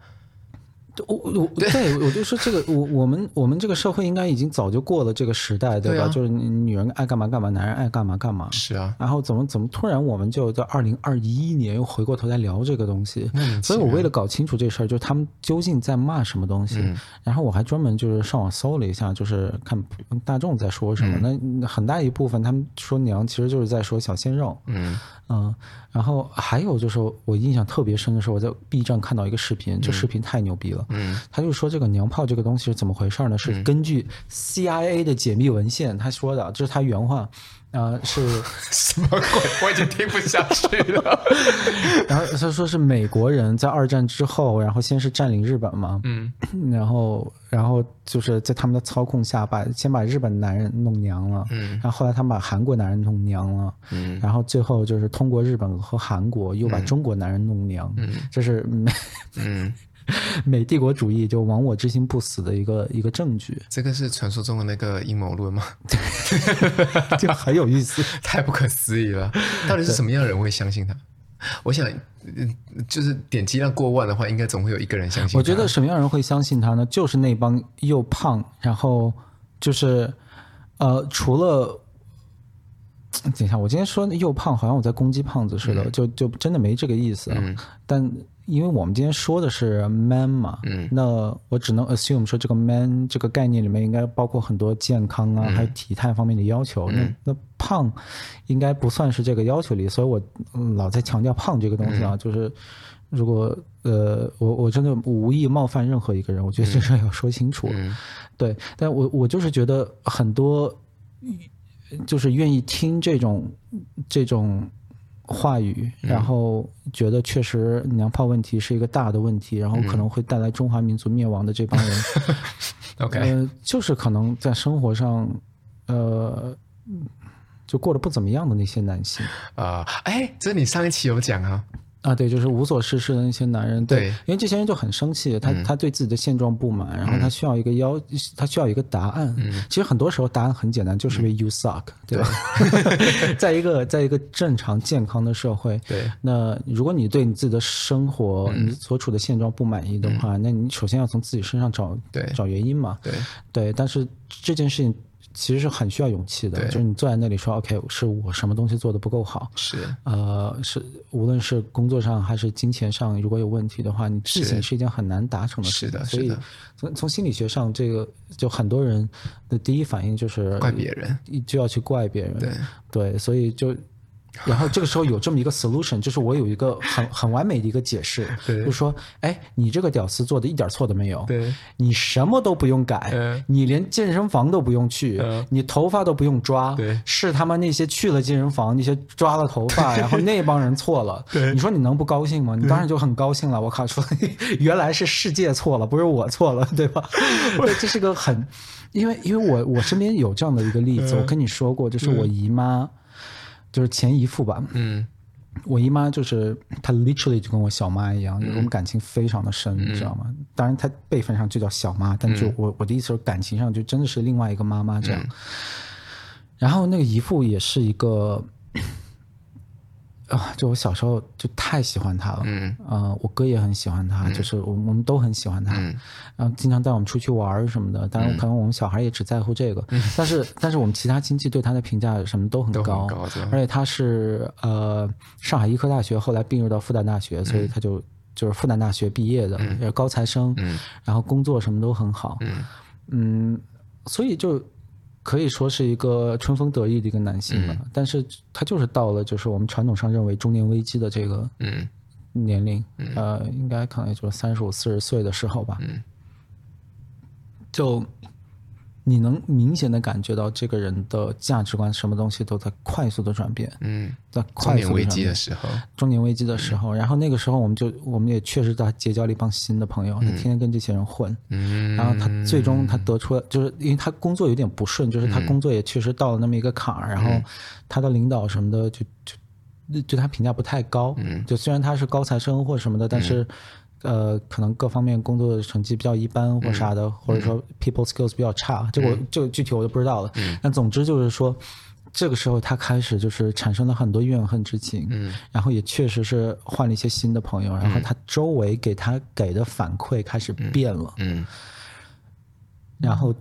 [SPEAKER 2] 我我对我就说这个，我我们我们这个社会应该已经早就过了这个时代，对吧？对啊、就是女人爱干嘛干嘛，男人爱干嘛干嘛。
[SPEAKER 1] 是啊。
[SPEAKER 2] 然后怎么怎么突然我们就在二零二一年又回过头来聊这个东西？所以我为了搞清楚这事儿，就是他们究竟在骂什么东西，嗯、然后我还专门就是上网搜了一下，就是看大众在说什么。嗯、那很大一部分他们说娘，其实就是在说小鲜肉。嗯。嗯，然后还有就是我印象特别深的是我在 B 站看到一个视频，这视频太牛逼了。嗯，他就说这个娘炮这个东西是怎么回事呢？是根据 CIA 的解密文献他说的，这是他原话。啊、呃，是 (laughs)
[SPEAKER 1] 什么鬼？我已经听不下去了。
[SPEAKER 2] 然后他说是美国人在二战之后，然后先是占领日本嘛，嗯，然后然后就是在他们的操控下把，把先把日本男人弄娘了，嗯，然后后来他们把韩国男人弄娘了，嗯，然后最后就是通过日本和韩国又把中国男人弄娘，嗯，这是美，嗯。(laughs) 美帝国主义就亡我之心不死的一个一个证据，
[SPEAKER 1] 这个是传说中的那个阴谋论
[SPEAKER 2] 吗？(laughs) 就很有意思，(laughs)
[SPEAKER 1] 太不可思议了。到底是什么样的人会相信他？我想，就是点击量过万的话，应该总会有一个人相信。
[SPEAKER 2] 我觉得什么样的人会相信他呢？就是那帮又胖，然后就是呃，除了等一下，我今天说又胖，好像我在攻击胖子似的，嗯、就就真的没这个意思啊。嗯、但因为我们今天说的是 man 嘛，嗯，那我只能 assume 说这个 man 这个概念里面应该包括很多健康啊，嗯、还有体态方面的要求。嗯、那那胖应该不算是这个要求里，所以我老在强调胖这个东西啊。嗯、就是如果呃，我我真的无意冒犯任何一个人，我觉得这事要说清楚。嗯、对，但我我就是觉得很多就是愿意听这种这种。话语，然后觉得确实娘炮问题是一个大的问题，然后可能会带来中华民族灭亡的这帮人，(laughs)
[SPEAKER 1] OK，
[SPEAKER 2] 呃，就是可能在生活上，呃，就过得不怎么样的那些男性
[SPEAKER 1] 啊，哎、呃，这你上一期有讲啊。
[SPEAKER 2] 啊，对，就是无所事事的那些男人，对，对。因为这些人就很生气，他、嗯、他对自己的现状不满，然后他需要一个要，嗯、他需要一个答案。嗯、其实很多时候答案很简单，就是为 you suck，、嗯、对。吧？对。在一个在一个正常健康的社会，对，那如果你对你自己的生活、嗯、你所处的现状不满意的话，嗯、那你首先要从自己身上找对。找原因嘛，对。对，但是这件事情。其实是很需要勇气的，就是你坐在那里说，OK，是我什么东西做的不够好，
[SPEAKER 1] 是，
[SPEAKER 2] 呃，是无论是工作上还是金钱上，如果有问题的话，你自省是。一件很难达成的事。
[SPEAKER 1] 是的，
[SPEAKER 2] 所以从从心理学上，这个就很多人的第一反应就是
[SPEAKER 1] 怪别人，
[SPEAKER 2] 就要去怪别人，
[SPEAKER 1] 对。
[SPEAKER 2] 对，所以就。然后这个时候有这么一个 solution，就是我有一个很很完美的一个解释，就是说，哎，你这个屌丝做的一点错都没有，对你什么都不用改，你连健身房都不用去，你头发都不用抓，对是他妈那些去了健身房那些抓了头发，然后那帮人错了，对你说你能不高兴吗？你当然就很高兴了。我靠，说 (laughs) 原来是世界错了，不是我错了，对吧？(laughs) 对，这是个很，因为因为我我身边有这样的一个例子，我跟你说过，就是我姨妈。就是前姨父吧，嗯，我姨妈就是她，literally 就跟我小妈一样，嗯、我们感情非常的深，你知道吗？嗯、当然她辈分上就叫小妈，但就我我的意思是感情上就真的是另外一个妈妈这样。嗯、然后那个姨父也是一个。啊！就我小时候就太喜欢他了，嗯，啊，我哥也很喜欢他，就是我我们都很喜欢他，嗯。然后经常带我们出去玩什么的。当然，可能我们小孩也只在乎这个，(laughs) 但是但是我们其他亲戚对他的评价什么都很高，而且他是呃上海医科大学后来并入到复旦大学，所以他就就是复旦大学毕业的，也是高材生，然后工作什么都很好，嗯，所以就。可以说是一个春风得意的一个男性吧，嗯、但是他就是到了就是我们传统上认为中年危机的这个年龄，嗯嗯、呃，应该可能也就是三十五四十岁的时候吧，嗯、就。你能明显的感觉到这个人的价值观，什么东西都在快速的转变。嗯，在快速。中年危机的时候，中年危机的时候，嗯、然后那个时候我们就，我们也确实在结交了一帮新的朋友，他、嗯、天天跟这些人混。嗯，然后他最终他得出，就是因为他工作有点不顺，就是他工作也确实到了那么一个坎儿，嗯、然后他的领导什么的就就对他评价不太高。
[SPEAKER 1] 嗯，
[SPEAKER 2] 就虽然他是高材生或什么的，但是。呃，可能各方面工作的成绩比较一般或啥的，嗯、或者说 people skills 比较差，这个我这个具体我就不知道了。
[SPEAKER 1] 嗯，
[SPEAKER 2] 但总之就是说，这个时候他开始就是产生了很多怨恨之情。
[SPEAKER 1] 嗯，
[SPEAKER 2] 然后也确实是换了一些新的朋友，然后他周围给他给的反馈开始变了。
[SPEAKER 1] 嗯，
[SPEAKER 2] 然后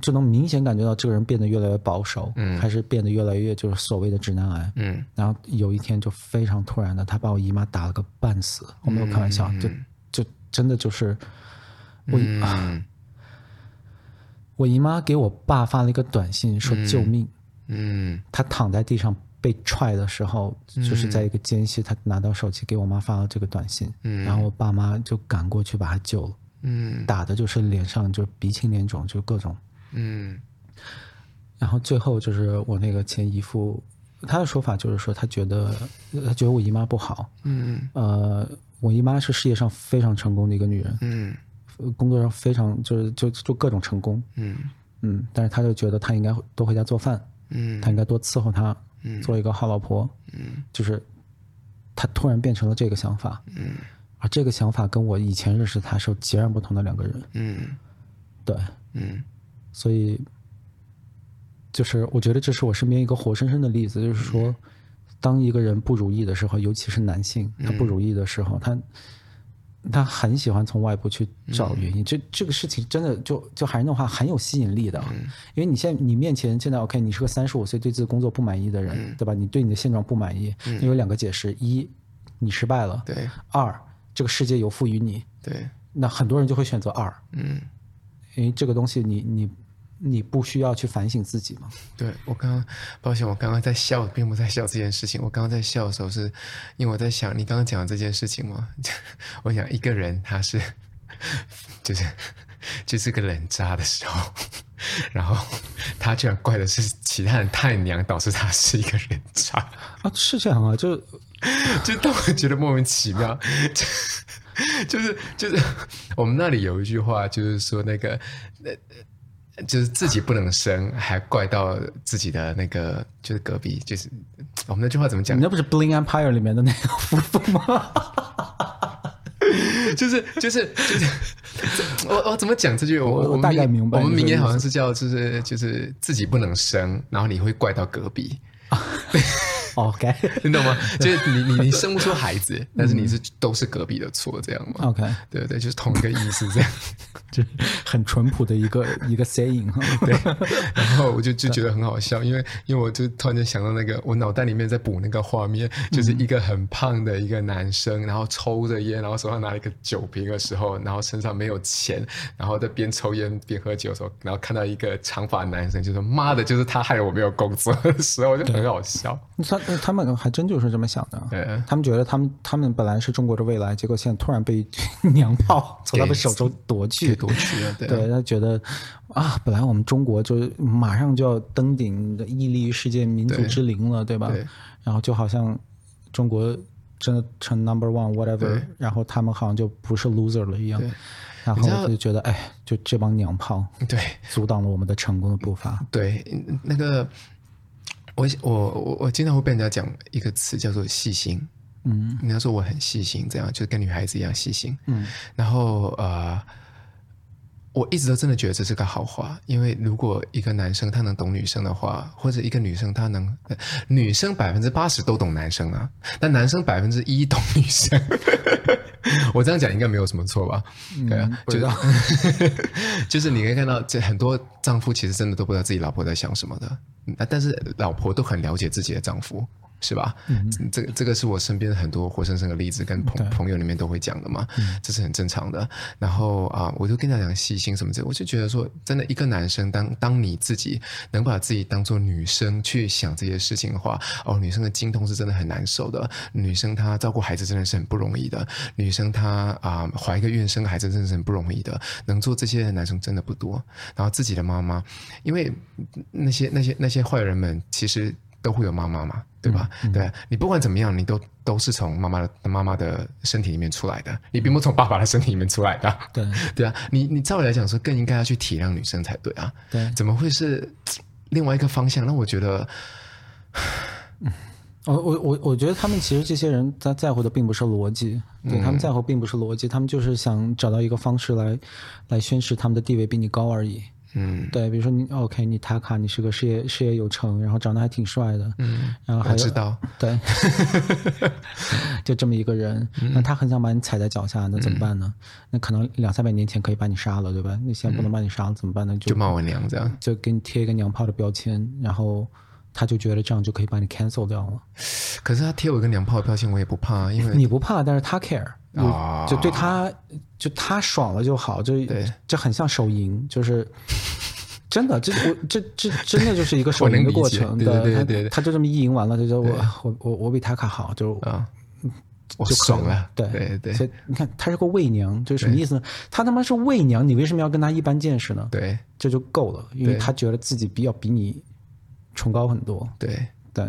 [SPEAKER 2] 就能明显感觉到这个人变得越来越保守，
[SPEAKER 1] 嗯，
[SPEAKER 2] 开始变得越来越就是所谓的直男癌。
[SPEAKER 1] 嗯，
[SPEAKER 2] 然后有一天就非常突然的，他把我姨妈打了个半死。我没有开玩笑，就就。真的就是我，
[SPEAKER 1] 嗯、
[SPEAKER 2] 我姨妈给我爸发了一个短信说救命。
[SPEAKER 1] 嗯，
[SPEAKER 2] 他躺在地上被踹的时候，
[SPEAKER 1] 嗯、
[SPEAKER 2] 就是在一个间隙，他拿到手机给我妈发了这个短信。
[SPEAKER 1] 嗯，
[SPEAKER 2] 然后我爸妈就赶过去把他救了。
[SPEAKER 1] 嗯，
[SPEAKER 2] 打的就是脸上就鼻青脸肿，就各种。
[SPEAKER 1] 嗯，
[SPEAKER 2] 然后最后就是我那个前姨父，他的说法就是说他觉得他觉得我姨妈不好。
[SPEAKER 1] 嗯，
[SPEAKER 2] 呃。我姨妈是世界上非常成功的一个女人，
[SPEAKER 1] 嗯，
[SPEAKER 2] 工作上非常就是就就各种成功，
[SPEAKER 1] 嗯。
[SPEAKER 2] 嗯，但是他就觉得他应该多回家做饭，
[SPEAKER 1] 嗯，
[SPEAKER 2] 他应该多伺候她，
[SPEAKER 1] 嗯，
[SPEAKER 2] 做一个好老婆，
[SPEAKER 1] 嗯，
[SPEAKER 2] 就是他突然变成了这个想法，
[SPEAKER 1] 嗯，
[SPEAKER 2] 而这个想法跟我以前认识他是截然不同的两个人，
[SPEAKER 1] 嗯，
[SPEAKER 2] 对，
[SPEAKER 1] 嗯，
[SPEAKER 2] 所以就是我觉得这是我身边一个活生生的例子，就是说。嗯当一个人不如意的时候，尤其是男性，他不如意的时候，他他很喜欢从外部去找原因。这这个事情真的就就还是那话，很有吸引力的。因为你现在你面前现在 OK，你是个三十五岁对自己工作不满意的人，对吧？你对你的现状不满意，你有两个解释：一，你失败了；
[SPEAKER 1] 对；
[SPEAKER 2] 二，这个世界有负于你。
[SPEAKER 1] 对。
[SPEAKER 2] 那很多人就会选择二。
[SPEAKER 1] 嗯。
[SPEAKER 2] 因为这个东西你，你你。你不需要去反省自己吗？
[SPEAKER 1] 对，我刚刚，抱歉，我刚刚在笑，并不在笑这件事情。我刚刚在笑的时候是，是因为我在想你刚刚讲的这件事情嘛。(laughs) 我想一个人他 (laughs) 是，就是就是个人渣的时候，(laughs) 然后他居然怪的是其他人太娘，导致他是一个人渣
[SPEAKER 2] 啊，是这样啊，就
[SPEAKER 1] 就当我觉得莫名其妙，就就是就是我们那里有一句话，就是说那个那。就是自己不能生，还怪到自己的那个，就是隔壁，就是我们那句话怎么讲？
[SPEAKER 2] 你那不是《Bling Empire》里面的那个夫妇吗？(laughs)
[SPEAKER 1] 就是就是就是，我我怎么讲这句？我
[SPEAKER 2] 我，大概明白。
[SPEAKER 1] 我们明年好像是叫，就是就是自己不能生，然后你会怪到隔壁。(laughs)
[SPEAKER 2] OK，(laughs)
[SPEAKER 1] 你懂吗？就是你你你生不出孩子，(laughs) 但是你是都是隔壁的错，这样吗
[SPEAKER 2] ？OK，
[SPEAKER 1] 对对，就是同一个意思，这样，(laughs)
[SPEAKER 2] 就很淳朴的一个一个 saying 哈。
[SPEAKER 1] 对，然后我就就觉得很好笑，因为因为我就突然间想到那个，我脑袋里面在补那个画面，就是一个很胖的一个男生，然后抽着烟，然后手上拿了一个酒瓶的时候，然后身上没有钱，然后在边抽烟边喝酒的时候，然后看到一个长发男生，就说：“妈的，就是他害我没有工作的时候，就很好笑。”
[SPEAKER 2] 他们还真就是这么想的。
[SPEAKER 1] 对，
[SPEAKER 2] 他们觉得他们他们本来是中国的未来，结果现在突然被 (laughs) 娘炮从他们手中夺去，
[SPEAKER 1] 夺去了。对，
[SPEAKER 2] 对，他觉得啊，本来我们中国就马上就要登顶，屹立于世界民族之林了，对，对吧？
[SPEAKER 1] 对。
[SPEAKER 2] 然后就好像中国真的成 number one whatever，然后他们好像就不是 loser 了一样。然后我就觉得，哎，就这帮娘炮，
[SPEAKER 1] 对，
[SPEAKER 2] 阻挡了我们的成功的步伐。
[SPEAKER 1] 对，那个。我我我我经常会被人家讲一个词叫做细心，
[SPEAKER 2] 嗯，
[SPEAKER 1] 人家说我很细心，这样就跟女孩子一样细心，
[SPEAKER 2] 嗯，
[SPEAKER 1] 然后呃，我一直都真的觉得这是个好话，因为如果一个男生他能懂女生的话，或者一个女生她能，女生百分之八十都懂男生啊，但男生百分之一懂女生，(laughs) 我这样讲应该没有什么错吧？
[SPEAKER 2] 嗯、
[SPEAKER 1] 对啊，就是 (laughs) 就是你可以看到，这很多丈夫其实真的都不知道自己老婆在想什么的。但是老婆都很了解自己的丈夫，是吧？
[SPEAKER 2] 嗯，
[SPEAKER 1] 这个这个是我身边很多活生生的例子，跟朋朋友里面都会讲的嘛，这是很正常的。然后啊，我就跟他讲细心什么的，我就觉得说，真的一个男生当当你自己能把自己当做女生去想这些事情的话，哦，女生的经痛是真的很难受的，女生她照顾孩子真的是很不容易的，女生她啊怀一个孕生个孩子真的是很不容易的，能做这些的男生真的不多。然后自己的妈妈，因为那些那些那些坏人们其实。都会有妈妈嘛，对吧？嗯嗯、对，你不管怎么样，你都都是从妈妈的妈妈的身体里面出来的，你并不从爸爸的身体里面出来的。
[SPEAKER 2] 对 (laughs)
[SPEAKER 1] 对啊，你你照理来讲说，更应该要去体谅女生才对啊。
[SPEAKER 2] 对，
[SPEAKER 1] 怎么会是另外一个方向？那我觉得，
[SPEAKER 2] 我我我我觉得他们其实这些人他在乎的并不是逻辑，对，他们在乎并不是逻辑，他们就是想找到一个方式来来宣示他们的地位比你高而已。
[SPEAKER 1] 嗯，
[SPEAKER 2] 对，比如说你 OK，你塔卡，你是个事业事业有成，然后长得还挺帅的，
[SPEAKER 1] 嗯，
[SPEAKER 2] 然后还有
[SPEAKER 1] 知道，
[SPEAKER 2] 对，(laughs) 就这么一个人，那他很想把你踩在脚下，那怎么办呢？那可能两三百年前可以把你杀了，对吧？那现在不能把你杀了，怎么办呢？
[SPEAKER 1] 就骂我娘这样，
[SPEAKER 2] 就给你贴一个娘炮的标签，然后他就觉得这样就可以把你 cancel 掉了。
[SPEAKER 1] 可是他贴我一个娘炮的标签，我也不怕，因为
[SPEAKER 2] 你不怕，但是他 care。
[SPEAKER 1] 啊、哦，
[SPEAKER 2] 就对他，就他爽了就好，就就很像手淫，就是真的，这我这这真的就是一个手 (laughs) 淫的过程，
[SPEAKER 1] 对对对对，
[SPEAKER 2] 他他就这么一淫完了，就说我我我我比他卡好，就
[SPEAKER 1] 啊，
[SPEAKER 2] 就
[SPEAKER 1] 爽了，
[SPEAKER 2] 对。
[SPEAKER 1] 对对，
[SPEAKER 2] 所以你看他是个伪娘，就是什么意思呢？他他妈是伪娘，你为什么要跟他一般见识呢？
[SPEAKER 1] 对，
[SPEAKER 2] 这就够了，因为他觉得自己比较比你崇高很多，
[SPEAKER 1] 对。
[SPEAKER 2] 对。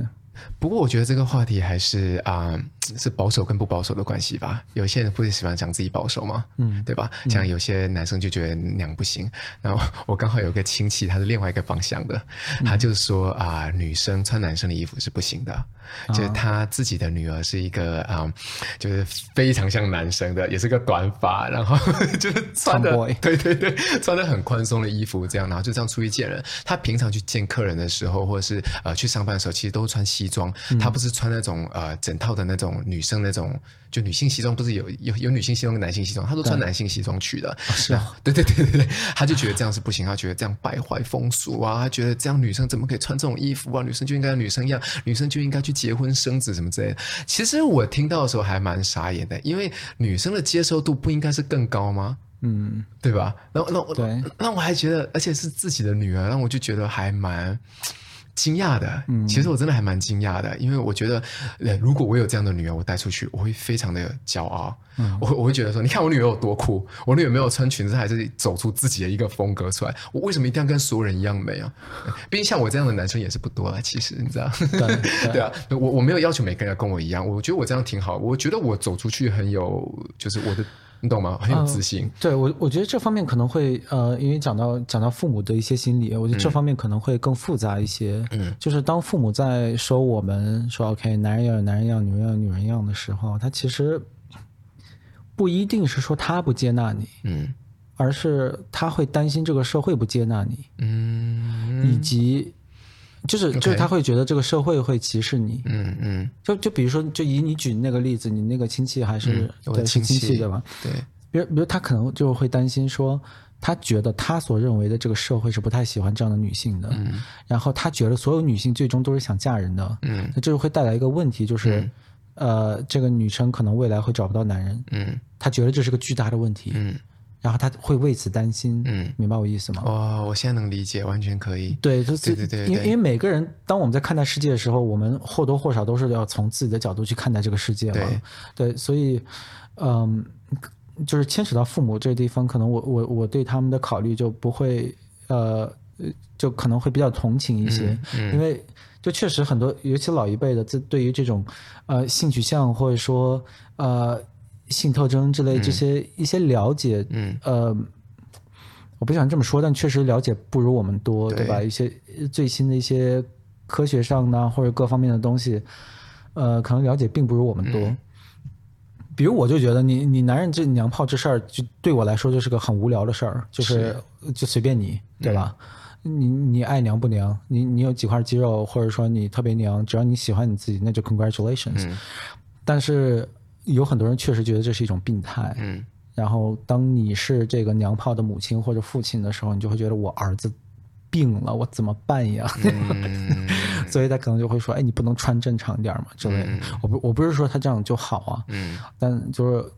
[SPEAKER 1] 不过我觉得这个话题还是啊、呃，是保守跟不保守的关系吧。有些人不是喜欢讲自己保守吗，嗯，对吧？像有些男生就觉得娘不行。嗯、然后我刚好有个亲戚，他是另外一个方向的，嗯、他就是说啊、呃，女生穿男生的衣服是不行的。嗯、就是他自己的女儿是一个啊、呃，就是非常像男生的，也是个短发，然后 (laughs) 就是穿的对对对，穿的很宽松的衣服，这样，然后就这样出去见人。他平常去见客人的时候，或者是呃去上班的时候，其实都穿西装。他不是穿那种呃整套的那种女生那种，就女性西装，不是有有有女性西装跟男性西装，他都穿男性西装去的。
[SPEAKER 2] 是啊，
[SPEAKER 1] 对对对对对，他就觉得这样是不行，他觉得这样败坏风俗啊，他觉得这样女生怎么可以穿这种衣服啊？女生就应该女生一样，女生就应该去结婚生子什么之类的。其实我听到的时候还蛮傻眼的，因为女生的接受度不应该是更高吗？
[SPEAKER 2] 嗯，
[SPEAKER 1] 对吧？那那我
[SPEAKER 2] 对，
[SPEAKER 1] 那我还觉得，而且是自己的女儿，那我就觉得还蛮。惊讶的，其实我真的还蛮惊讶的，因为我觉得，如果我有这样的女儿，我带出去，我会非常的骄傲。嗯，我我会觉得说，你看我女儿有多酷，我女儿没有穿裙子，还是走出自己的一个风格出来。我为什么一定要跟所有人一样美啊？(laughs) 毕竟像我这样的男生也是不多了，其实你知道？对对，(laughs) 对啊，我我没有要求每个人要跟我一样，我觉得我这样挺好。我觉得我走出去很有，就是我的。你懂吗？很有自信。
[SPEAKER 2] 呃、对我，我觉得这方面可能会呃，因为讲到讲到父母的一些心理，我觉得这方面可能会更复杂一些。
[SPEAKER 1] 嗯，
[SPEAKER 2] 就是当父母在说我们说 OK，男人要有男人样，女人要有女人样的时候，他其实不一定是说他不接纳你，
[SPEAKER 1] 嗯，
[SPEAKER 2] 而是他会担心这个社会不接纳你，
[SPEAKER 1] 嗯，
[SPEAKER 2] 以及。就是就是他会觉得这个社会会歧视你，
[SPEAKER 1] 嗯嗯，
[SPEAKER 2] 就就比如说，就以你举那个例子，你那个亲戚还是、亲戚对吧？
[SPEAKER 1] 对，
[SPEAKER 2] 比如比如他可能就会担心说，他觉得他所认为的这个社会是不太喜欢这样的女性的，
[SPEAKER 1] 嗯，
[SPEAKER 2] 然后他觉得所有女性最终都是想嫁人的，
[SPEAKER 1] 嗯，
[SPEAKER 2] 那这就会带来一个问题，就是、嗯，呃，这个女生可能未来会找不到男人，
[SPEAKER 1] 嗯，
[SPEAKER 2] 他觉得这是个巨大的问题，
[SPEAKER 1] 嗯。
[SPEAKER 2] 然后他会为此担心，
[SPEAKER 1] 嗯，
[SPEAKER 2] 明白我意思吗？
[SPEAKER 1] 哦，我现在能理解，完全可以。
[SPEAKER 2] 对，就
[SPEAKER 1] 对对对，
[SPEAKER 2] 因为因为每个人，当我们在看待世界的时候，我们或多或少都是要从自己的角度去看待这个世界嘛。
[SPEAKER 1] 对，
[SPEAKER 2] 对，所以，嗯，就是牵扯到父母这个地方，可能我我我对他们的考虑就不会，呃，就可能会比较同情一些，
[SPEAKER 1] 嗯嗯、
[SPEAKER 2] 因为就确实很多，尤其老一辈的，这对于这种呃性取向或者说呃。性特征之类这些一些了解，
[SPEAKER 1] 嗯，
[SPEAKER 2] 呃，我不想这么说，但确实了解不如我们多，
[SPEAKER 1] 对，
[SPEAKER 2] 对吧？一些最新的一些科学上呢或者各方面的东西，呃，可能了解并不如我们多。
[SPEAKER 1] 嗯、
[SPEAKER 2] 比如，我就觉得你你男人这娘炮这事儿，就对我来说就是个很无聊的事儿，就是，是就随便你，对吧？嗯、你你爱娘不娘？你你有几块肌肉，或者说你特别娘，只要你喜欢你自己，那就 congratulations。
[SPEAKER 1] 嗯、
[SPEAKER 2] 但是。有很多人确实觉得这是一种病态，
[SPEAKER 1] 嗯，
[SPEAKER 2] 然后当你是这个娘炮的母亲或者父亲的时候，你就会觉得我儿子病了，我怎么办呀？
[SPEAKER 1] 嗯、(laughs)
[SPEAKER 2] 所以他可能就会说，哎，你不能穿正常点嘛之类的。
[SPEAKER 1] 嗯、
[SPEAKER 2] 我不我不是说他这样就好啊，
[SPEAKER 1] 嗯，
[SPEAKER 2] 但就是。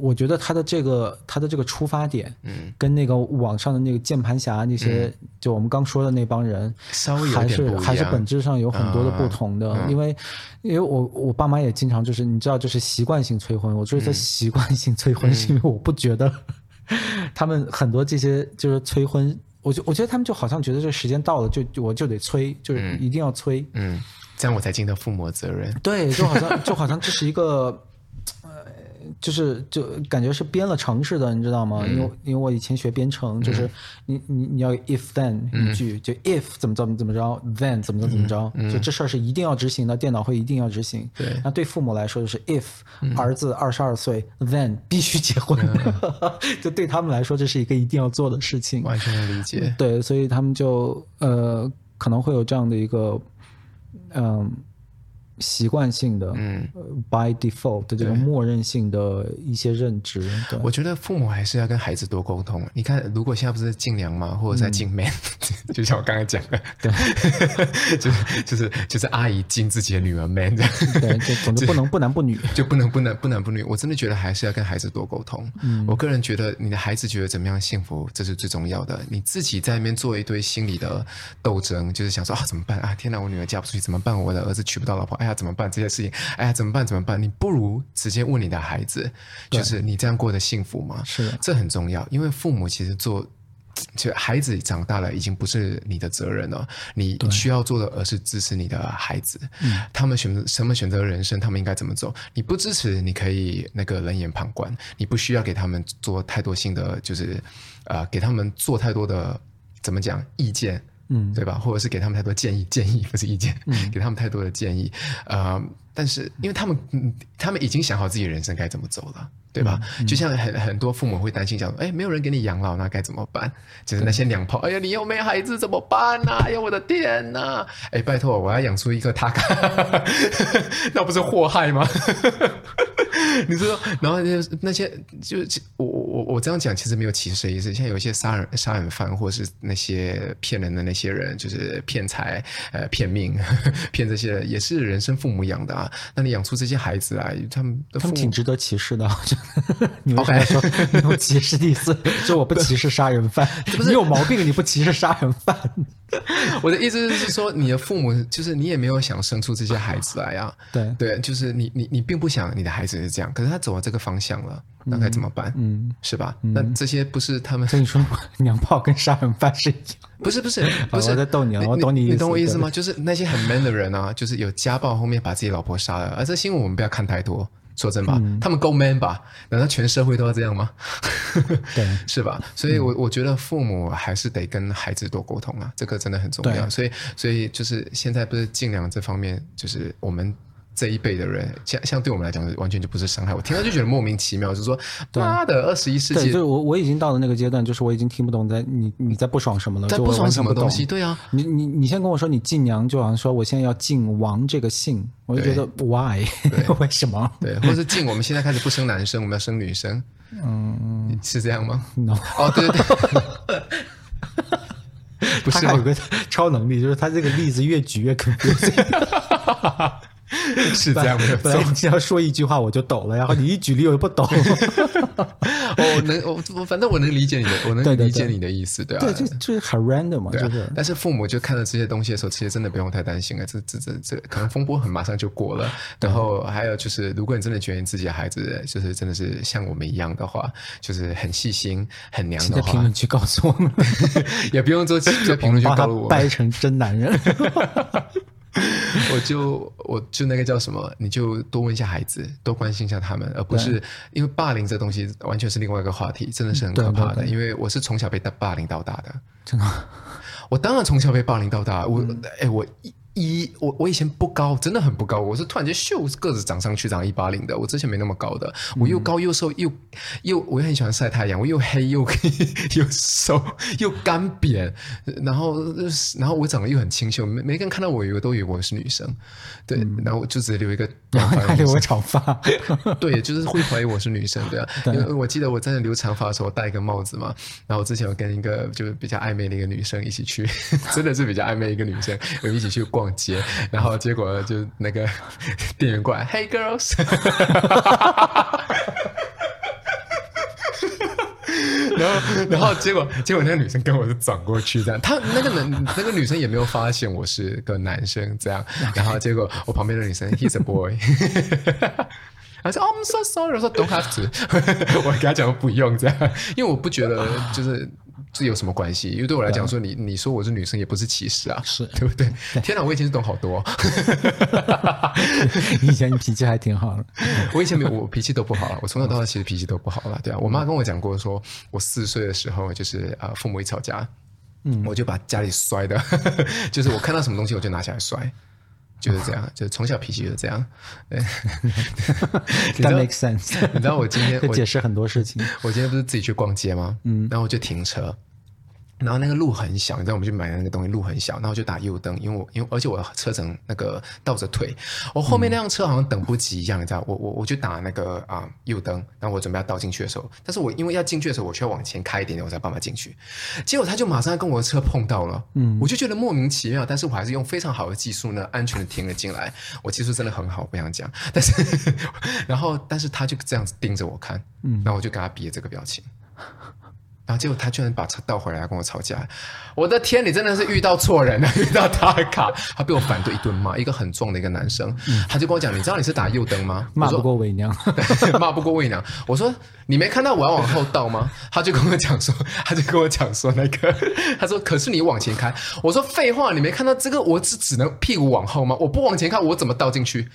[SPEAKER 2] 我觉得他的这个他的这个出发点，
[SPEAKER 1] 嗯，
[SPEAKER 2] 跟那个网上的那个键盘侠那些，嗯、就我们刚说的那帮人，
[SPEAKER 1] 稍微
[SPEAKER 2] 还是还是本质上有很多的不同的。
[SPEAKER 1] 嗯、
[SPEAKER 2] 因为，因为我我爸妈也经常就是你知道，就是习惯性催婚。我说这习惯性催婚，是因为我不觉得他们很多这些就是催婚，我就我觉得他们就好像觉得这时间到了就就我就得催，就是一定要催，
[SPEAKER 1] 嗯，嗯，这样我才尽到父母的责任。
[SPEAKER 2] 对，就好像就好像这是一个。就是就感觉是编了程式的，你知道吗？嗯、因为因为我以前学编程，就是你你你要 if then 一句，嗯、就 if 怎么怎么怎么着，then 怎么怎么怎么着，嗯、就这事儿是一定要执行的，电脑会一定要执行。
[SPEAKER 1] 对，
[SPEAKER 2] 那对父母来说就是 if、嗯、儿子二十二岁，then 必须结婚，嗯、(laughs) 就对他们来说这是一个一定要做的事情。
[SPEAKER 1] 完全能理解。
[SPEAKER 2] 对，所以他们就呃可能会有这样的一个嗯。呃习惯性的，嗯，by default 的这种默认性的一些认知。对，
[SPEAKER 1] 我觉得父母还是要跟孩子多沟通。你看，如果现在不是进娘嘛，或者在进 man，、嗯、(laughs) 就像我刚刚讲的，对，(laughs) 就是就是就是阿姨敬自己的女儿 man 这样。
[SPEAKER 2] 对，就总之不能 (laughs) 不男不女，
[SPEAKER 1] 就不能不男不男不女。我真的觉得还是要跟孩子多沟通。嗯，我个人觉得，你的孩子觉得怎么样幸福，这是最重要的。你自己在那边做一堆心理的斗争，就是想说啊，怎么办啊？天哪，我女儿嫁不出去怎么办？我的儿子娶不到老婆，哎。要怎么办这些事情？哎呀，怎么办？怎么办？你不如直接问你的孩子，就是你这样过得幸福吗？
[SPEAKER 2] 是，
[SPEAKER 1] 这很重要，因为父母其实做，就孩子长大了，已经不是你的责任了。你需要做的，而是支持你的孩子。嗯，他们选择什么选择人生，他们应该怎么走？你不支持，你可以那个冷眼旁观。你不需要给他们做太多性的，就是呃，给他们做太多的怎么讲意见。嗯，对吧？或者是给他们太多建议，建议不是意见，嗯、给他们太多的建议。呃，但是因为他们，他们已经想好自己人生该怎么走了，对吧？就像很很多父母会担心讲，哎，没有人给你养老，那该怎么办？就是那些娘炮，哎呀，你又没孩子怎么办呢、啊？哎呀，我的天哪！哎，拜托，我要养出一个他，(laughs) 那不是祸害吗？(laughs) 你说，然后那些那些，就我我我这样讲其实没有歧视的意思。现在有一些杀人杀人犯，或者是那些骗人的那些人，就是骗财呃骗命 (laughs) 骗这些，也是人生父母养的啊。那你养出这些孩子来，他们
[SPEAKER 2] 他们挺值得歧视的。(laughs) 你为什么说 (laughs) 你有歧视的意思？就我不歧视杀人犯，(laughs) 你有毛病，你不歧视杀人犯。(laughs)
[SPEAKER 1] 我的意思是说，你的父母就是你也没有想生出这些孩子来啊。
[SPEAKER 2] 对
[SPEAKER 1] 对，就是你你你并不想你的孩子是这样，可是他走了这个方向了，那该怎么办？嗯，是吧？那这些不是他们？
[SPEAKER 2] 所以你说娘炮跟杀人犯是一样？
[SPEAKER 1] 不是不是 (laughs) 不是，
[SPEAKER 2] 我在逗你，我懂你，
[SPEAKER 1] 你懂我意思吗？(laughs) 就是那些很 man 的人啊，就是有家暴后面把自己老婆杀了，而这新闻我们不要看太多。说真吧，嗯、他们够 man 吧？难道全社会都要这样吗？(laughs)
[SPEAKER 2] 对，(laughs)
[SPEAKER 1] 是吧？所以我，我、嗯、我觉得父母还是得跟孩子多沟通啊，这个真的很重要。所以，所以就是现在不是尽量这方面，就是我们。这一辈的人，像像对我们来讲，完全就不是伤害。我听到就觉得莫名其妙，就是说，妈的，二十一世纪，
[SPEAKER 2] 就是我我已经到了那个阶段，就是我已经听不懂在你你在不爽什么了，
[SPEAKER 1] 在不爽什么东西？对啊，
[SPEAKER 2] 你你你先跟我说你晋娘，就好像说我现在要晋王这个姓，我就觉得 why (laughs) 为什么？
[SPEAKER 1] 对，或者是晋我们现在开始不生男生，我们要生女生，(laughs) 嗯，是这样吗
[SPEAKER 2] ？No，
[SPEAKER 1] 哦，对对对，(laughs)
[SPEAKER 2] 不是，他有个超能力，就是他这个例子越举越 confusing。(laughs)
[SPEAKER 1] 是这样没有错。本来你
[SPEAKER 2] 只要说一句话我就抖了，然后你一举例我又不抖。(laughs)
[SPEAKER 1] 我能，我我反正我能理解你的，(laughs) 我能理解你的意思，对啊。
[SPEAKER 2] 对，就就是很 random 嘛，就是。
[SPEAKER 1] 但是父母就看到这些东西的时候，其实真的不用太担心啊，这这这这可能风波很马上就过了。然后还有就是，如果你真的觉得你自己的孩子就是真的是像我们一样的话，就是很细心、很娘的话，
[SPEAKER 2] 在评论区告诉我们，
[SPEAKER 1] 也不用做在评论区告诉我，
[SPEAKER 2] 掰成真男人。(laughs)
[SPEAKER 1] 我就我就那个叫什么，你就多问一下孩子，多关心一下他们，而不是因为霸凌这东西完全是另外一个话题，真的是很可怕的。因为我是从小被霸凌到大的，
[SPEAKER 2] 真的，
[SPEAKER 1] 我当然从小被霸凌到大。我哎、嗯，我一。一我我以前不高，真的很不高。我是突然间咻个子长上去，长一八零的。我之前没那么高的，我又高又瘦又又，我又很喜欢晒太阳，我又黑又黑又瘦又干瘪，然后然后我长得又很清秀，每每个人看到我以为都以为我是女生，对，嗯、然后我就只留一个 (laughs) 短发，
[SPEAKER 2] 还留个长发，(laughs)
[SPEAKER 1] 对，就是会怀疑我是女生，(laughs) 对啊。因为我记得我在那留长发的时候，我戴一个帽子嘛，然后我之前我跟一个就是比较暧昧的一个女生一起去，真的是比较暧昧一个女生，我们一起去逛。接，(laughs) 然后结果就那个 (laughs) 店员过来，Hey girls，(laughs) 然后然后结果结果那个女生跟我就转过去，这样，她那个男那个女生也没有发现我是个男生，这样，然后结果我旁边的女生，He's a boy，他说 I'm so sorry，我说 Don't have to，我跟她讲不用这样，因为我不觉得就是。这有什么关系？因为对我来讲，说你你说我是女生，也不是歧视啊，
[SPEAKER 2] 是
[SPEAKER 1] 对不对？天哪，我以前是懂好多。(laughs)
[SPEAKER 2] 以前你脾气还挺好的，
[SPEAKER 1] 我以前没有，我脾气都不好了。(laughs) 我从小到大其实脾气都不好了，对啊。我妈跟我讲过，说我四岁的时候，就是啊，父母一吵架，嗯，我就把家里摔的，(laughs) 就是我看到什么东西我就拿起来摔。就是这样，就是从小脾气就是这样。对，(laughs)
[SPEAKER 2] That makes sense。
[SPEAKER 1] 你知道我今天
[SPEAKER 2] 我 (laughs) 解释很多事情。
[SPEAKER 1] 我今天不是自己去逛街吗？嗯，然后我就停车。然后那个路很小，你知道我们去买的那个东西路很小，然后就打右灯，因为我因为而且我车程那个倒着退，我后面那辆车好像等不及一样，你知道，我我我就打那个啊、呃、右灯，然后我准备要倒进去的时候，但是我因为要进去的时候，我需要往前开一点点，我才办法进去，结果他就马上跟我的车碰到了，嗯，我就觉得莫名其妙，但是我还是用非常好的技术呢，安全的停了进来，我技术真的很好，不想讲，但是 (laughs) 然后但是他就这样子盯着我看，嗯，然后我就跟他比了这个表情。然后结果他居然把车倒回来跟我吵架，我的天！你真的是遇到错人了，(laughs) 遇到他卡，他被我反对一顿骂，一个很壮的一个男生，嗯、他就跟我讲：“你知道你是打右灯吗？”
[SPEAKER 2] 骂不过伪娘，(laughs)
[SPEAKER 1] 骂不过伪娘。我说：“你没看到我要往后倒吗？”他就跟我讲说：“他就跟我讲说那个，他说可是你往前开。”我说：“废话，你没看到这个？我只只能屁股往后吗？我不往前看，我怎么倒进去？”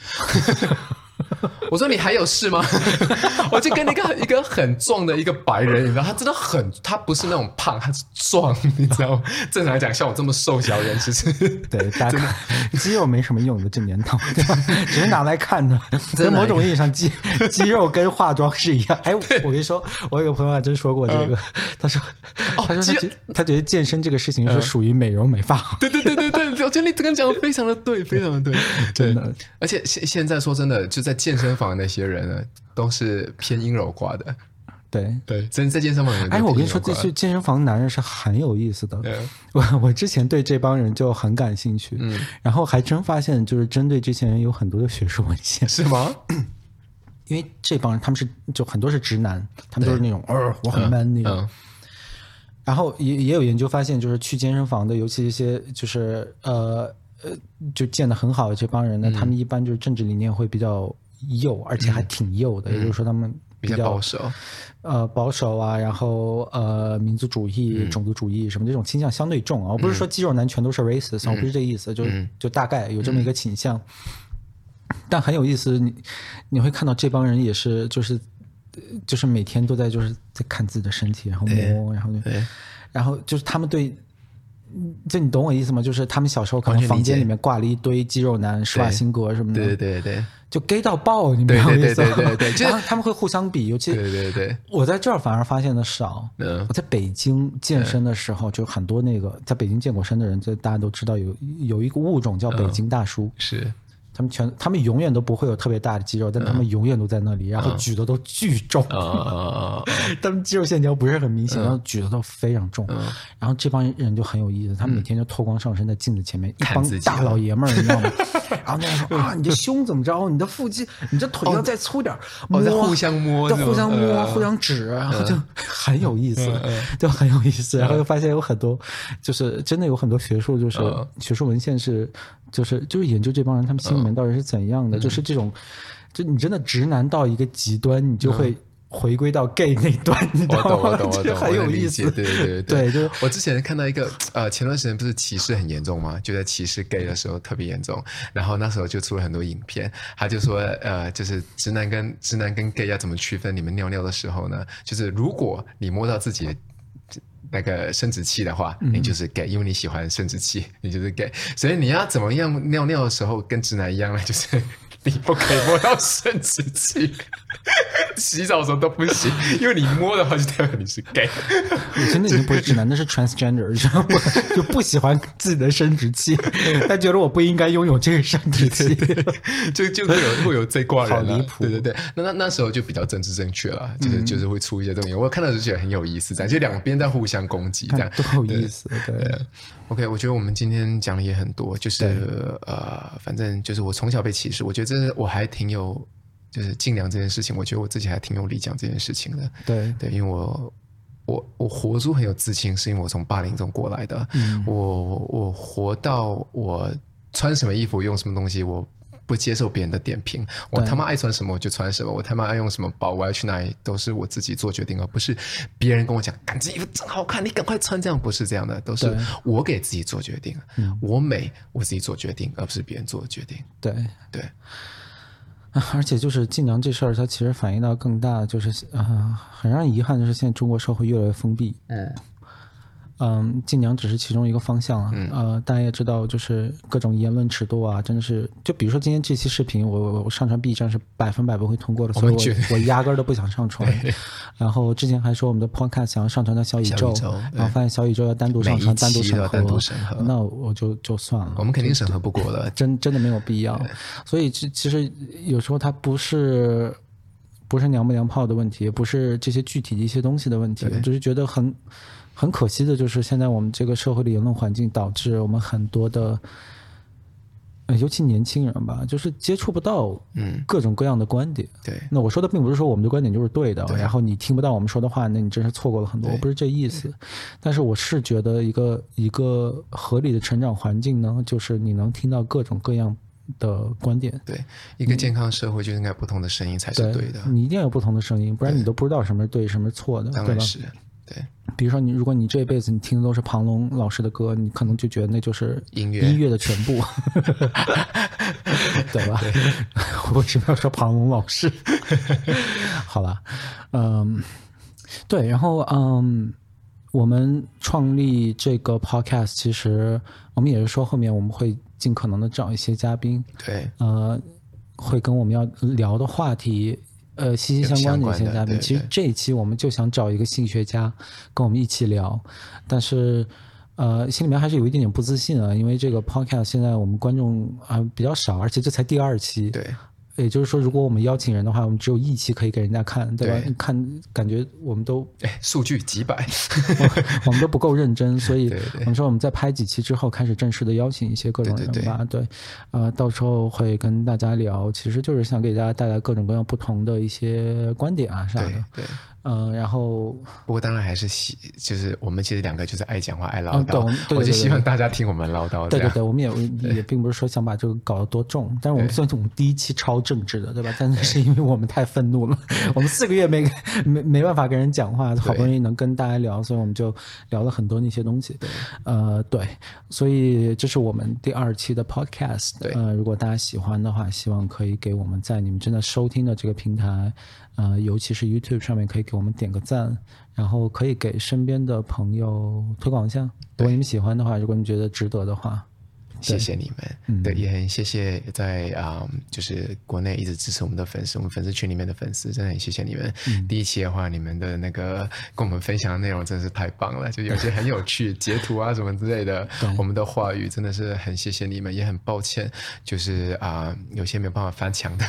[SPEAKER 1] 我说，你还有事吗？(laughs) 我就跟那个一个很壮的一个白人，你知道，他真的很，他不是那种胖，他是壮，你知道吗？(laughs) 正常来讲，像我这么瘦小人，其实
[SPEAKER 2] 对，大家肌肉没什么用的，这年头，对吧？只是拿来看的。(laughs) 在某种意义上，肌肌肉跟化妆是一样。哎，我跟你说，我有个朋友还真说过这个，他说，他说他觉得健身这个事情是属于美容美发。
[SPEAKER 1] 对对对对对，我觉得你这个讲的非常的对，非常的对，(laughs) 真的。而且现现在说真的，就在健身房。那些人呢，都是偏阴柔挂的。(laughs)
[SPEAKER 2] 对
[SPEAKER 1] 对，真在健身房。
[SPEAKER 2] 哎，我跟你说，这去健身房男人是很有意思的。对我我之前对这帮人就很感兴趣，嗯，然后还真发现，就是针对这些人有很多的学术文献，
[SPEAKER 1] 是吗？(laughs)
[SPEAKER 2] 因为这帮人他们是就很多是直男，他们都是那种呃我很 man 那种。嗯、然后也也有研究发现，就是去健身房的，尤其一些就是呃呃就健得很好的这帮人呢，嗯、他们一般就是政治理念会比较。右，而且还挺右的，嗯、也就是说他们比
[SPEAKER 1] 较，保守，
[SPEAKER 2] 呃，保守啊，然后呃，民族主义、嗯、种族主义什么这种倾向相对重啊。我不是说肌肉男全都是 racist，、嗯、我不是这个意思，就就大概有这么一个倾向。嗯、但很有意思，你你会看到这帮人也是，就是就是每天都在就是在看自己的身体，然后摸，然后就，然后就是他们对。就你懂我意思吗？就是他们小时候可能房间里面挂了一堆肌肉男、施瓦辛格什么的，
[SPEAKER 1] 对对对，
[SPEAKER 2] 就 gay 到爆，你明白我意思吗？
[SPEAKER 1] 对对对对，
[SPEAKER 2] 他们会互相比，尤其
[SPEAKER 1] 对对对，
[SPEAKER 2] 我在这儿反而发现的少。我在北京健身的时候，就很多那个在北京健过身的人，就大家都知道有有一个物种叫北京大叔，
[SPEAKER 1] 是。
[SPEAKER 2] 他们全，他们永远都不会有特别大的肌肉，但他们永远都在那里，然后举的都巨重。(laughs) 他们肌肉线条不是很明显，然后举的都非常重。然后这帮人就很有意思，他们每天就脱光上身在镜子前面，一帮大老爷们儿，你知道吗？(laughs) 然后那样说啊，你这胸怎么着？你的腹肌，你这腿要再粗点，
[SPEAKER 1] 摸，互相摸，
[SPEAKER 2] 就互相摸，互相指，然后就很有意思，就很有意思。然后又发现有很多，就是真的有很多学术，就是学术文献是。就是就是研究这帮人，他们心里面到底是怎样的？嗯、就是这种，就你真的直男到一个极端，你就会回归到 gay 那段，嗯、你知道吗？
[SPEAKER 1] 我懂，我懂，我懂，(laughs)
[SPEAKER 2] 很有意思。
[SPEAKER 1] 对对对 (laughs) 对，就是我之前看到一个呃，前段时间不是歧视很严重吗？就在歧视 gay 的时候特别严重，然后那时候就出了很多影片，他就说呃，就是直男跟直男跟 gay 要怎么区分？你们尿尿的时候呢，就是如果你摸到自己的。那个生殖器的话，你就是 gay，因为你喜欢生殖器，你就是 gay。所以你要怎么样尿尿的时候跟直男一样呢？就是。你不可以摸到生殖器，(laughs) 洗澡的时候都不行，因为你摸的话就代表你是 gay。
[SPEAKER 2] 你真的已经不是直 (laughs) 男，那是 transgender，知道吗？(laughs) 就不喜欢自己的生殖器，他觉得我不应该拥有这个生殖器，
[SPEAKER 1] 就就会有会有这挂人
[SPEAKER 2] 好离谱。
[SPEAKER 1] 对对对，那那那时候就比较政治正确了，就是就是会出一些东西。我看到就觉得很有意思，这样就两边在互相攻击，这样
[SPEAKER 2] 多有意思。对。
[SPEAKER 1] OK，我觉得我们今天讲的也很多，就是呃，反正就是我从小被歧视，我觉得这我还挺有，就是尽量这件事情，我觉得我自己还挺有理讲这件事情的。
[SPEAKER 2] 对
[SPEAKER 1] 对，因为我我我活出很有自信，是因为我从霸凌中过来的。嗯，我我活到我穿什么衣服用什么东西，我不接受别人的点评。我他妈爱穿什么我就穿什么，我他妈爱用什么包，我要去哪里都是我自己做决定，而不是别人跟我讲，干这衣服真好看，你赶快穿。这样不是这样的，都是我给自己做决定，我美我自己做决定，而不是别人做的决定。
[SPEAKER 2] 对
[SPEAKER 1] 对。
[SPEAKER 2] 而且就是进娘这事儿，它其实反映到更大，就是啊、呃，很让人遗憾的是，现在中国社会越来越封闭。嗯。嗯，禁娘只是其中一个方向啊。嗯。呃，大家也知道，就是各种言论尺度啊，真的是，就比如说今天这期视频，我我我上传 B 站是百分百不会通过的，所以我我压根儿都不想上传。(laughs) 然后之前还说我们的 Podcast 想要上传到小宇宙，然后发现小宇宙要单独上传，单独审核，单独审核，那我就就算了。
[SPEAKER 1] 我们肯定审核不过的，
[SPEAKER 2] 真真的没有必要。所以其其实有时候它不是不是娘不娘炮的问题，也不是这些具体的一些东西的问题，我只是觉得很。很可惜的就是，现在我们这个社会的言论环境导致我们很多的，尤其年轻人吧，就是接触不到嗯各种各样的观点。
[SPEAKER 1] 对，
[SPEAKER 2] 那我说的并不是说我们的观点就是对的，然后你听不到我们说的话，那你真是错过了很多，我不是这意思。但是我是觉得一个一个合理的成长环境呢，就是你能听到各种各样的观点。
[SPEAKER 1] 对，一个健康社会就应该不同的声音才是对的。
[SPEAKER 2] 你一定要有不同的声音，不然你都不知道什么是对，什么是错的，对吧？
[SPEAKER 1] 对，
[SPEAKER 2] 比如说你，如果你这辈子你听的都是庞龙老师的歌，你可能就觉得那就是音乐音乐的全部，(laughs) 对吧？(laughs) 为什么要说庞龙老师？(laughs) 好了，嗯，对，然后嗯，我们创立这个 podcast，其实我们也是说后面我们会尽可能的找一些嘉宾，
[SPEAKER 1] 对，
[SPEAKER 2] 呃，会跟我们要聊的话题。呃，息息相关的一些嘉宾，其实这一期我们就想找一个心理学家跟我们一起聊，但是呃，心里面还是有一点点不自信啊，因为这个 podcast 现在我们观众啊比较少，而且这才第二期。
[SPEAKER 1] 对。
[SPEAKER 2] 也就是说，如果我们邀请人的话，我们只有一期可以给人家看，对吧？对看，感觉我们都
[SPEAKER 1] 哎，数据几百，(laughs)
[SPEAKER 2] 我们都不够认真，所以我们说我们在拍几期之后，开始正式的邀请一些各种人吧。对，对，对，对，呃，到时候会跟大家聊，其实就是想给大家带来各种各样不同的一些观点啊啥的。嗯、呃，然后
[SPEAKER 1] 不过当然还是希，就是我们其实两个就是爱讲话爱唠叨，嗯、对对对对，我就希望大家听我们唠叨。
[SPEAKER 2] 对对对，我们也也并不是说想把这个搞得多重，但是我们算是我们第一期超政治的，对吧？但是是因为我们太愤怒了，(laughs) 我们四个月没 (laughs) 没没办法跟人讲话，好不容易能跟大家聊，所以我们就聊了很多那些东西。对，呃，对，所以这是我们第二期的 podcast。对，呃，如果大家喜欢的话，希望可以给我们在你们正在收听的这个平台。呃，尤其是 YouTube 上面可以给我们点个赞，然后可以给身边的朋友推广一下。如果你们喜欢的话，如果你觉得值得的话。
[SPEAKER 1] 谢谢你们，嗯、对，也很谢谢在啊、嗯，就是国内一直支持我们的粉丝，我们粉丝群里面的粉丝，真的很谢谢你们。嗯、第一期的话，你们的那个跟我们分享的内容真的是太棒了，就有些很有趣，(laughs) 截图啊什么之类的，我们的话语真的是很谢谢你们，也很抱歉，就是啊，有些没有办法翻墙的，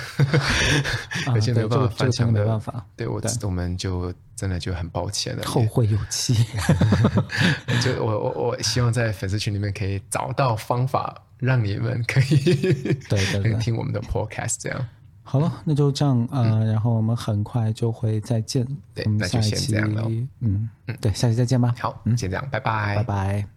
[SPEAKER 1] (laughs) 有些没有办法翻墙的，
[SPEAKER 2] 没办法，
[SPEAKER 1] 对我，我们就。真的就很抱歉了，
[SPEAKER 2] 后会有期。(laughs)
[SPEAKER 1] 就我我我希望在粉丝群里面可以找到方法，让你们可以 (laughs)
[SPEAKER 2] 对对对
[SPEAKER 1] 听我们的 podcast 这样。
[SPEAKER 2] 好了，那就这样啊、呃嗯，然后我们很快就会再见。
[SPEAKER 1] 对，那就先这样了。
[SPEAKER 2] 嗯嗯，对，下期再见吧。
[SPEAKER 1] 好，嗯，先这样，拜拜，
[SPEAKER 2] 拜拜。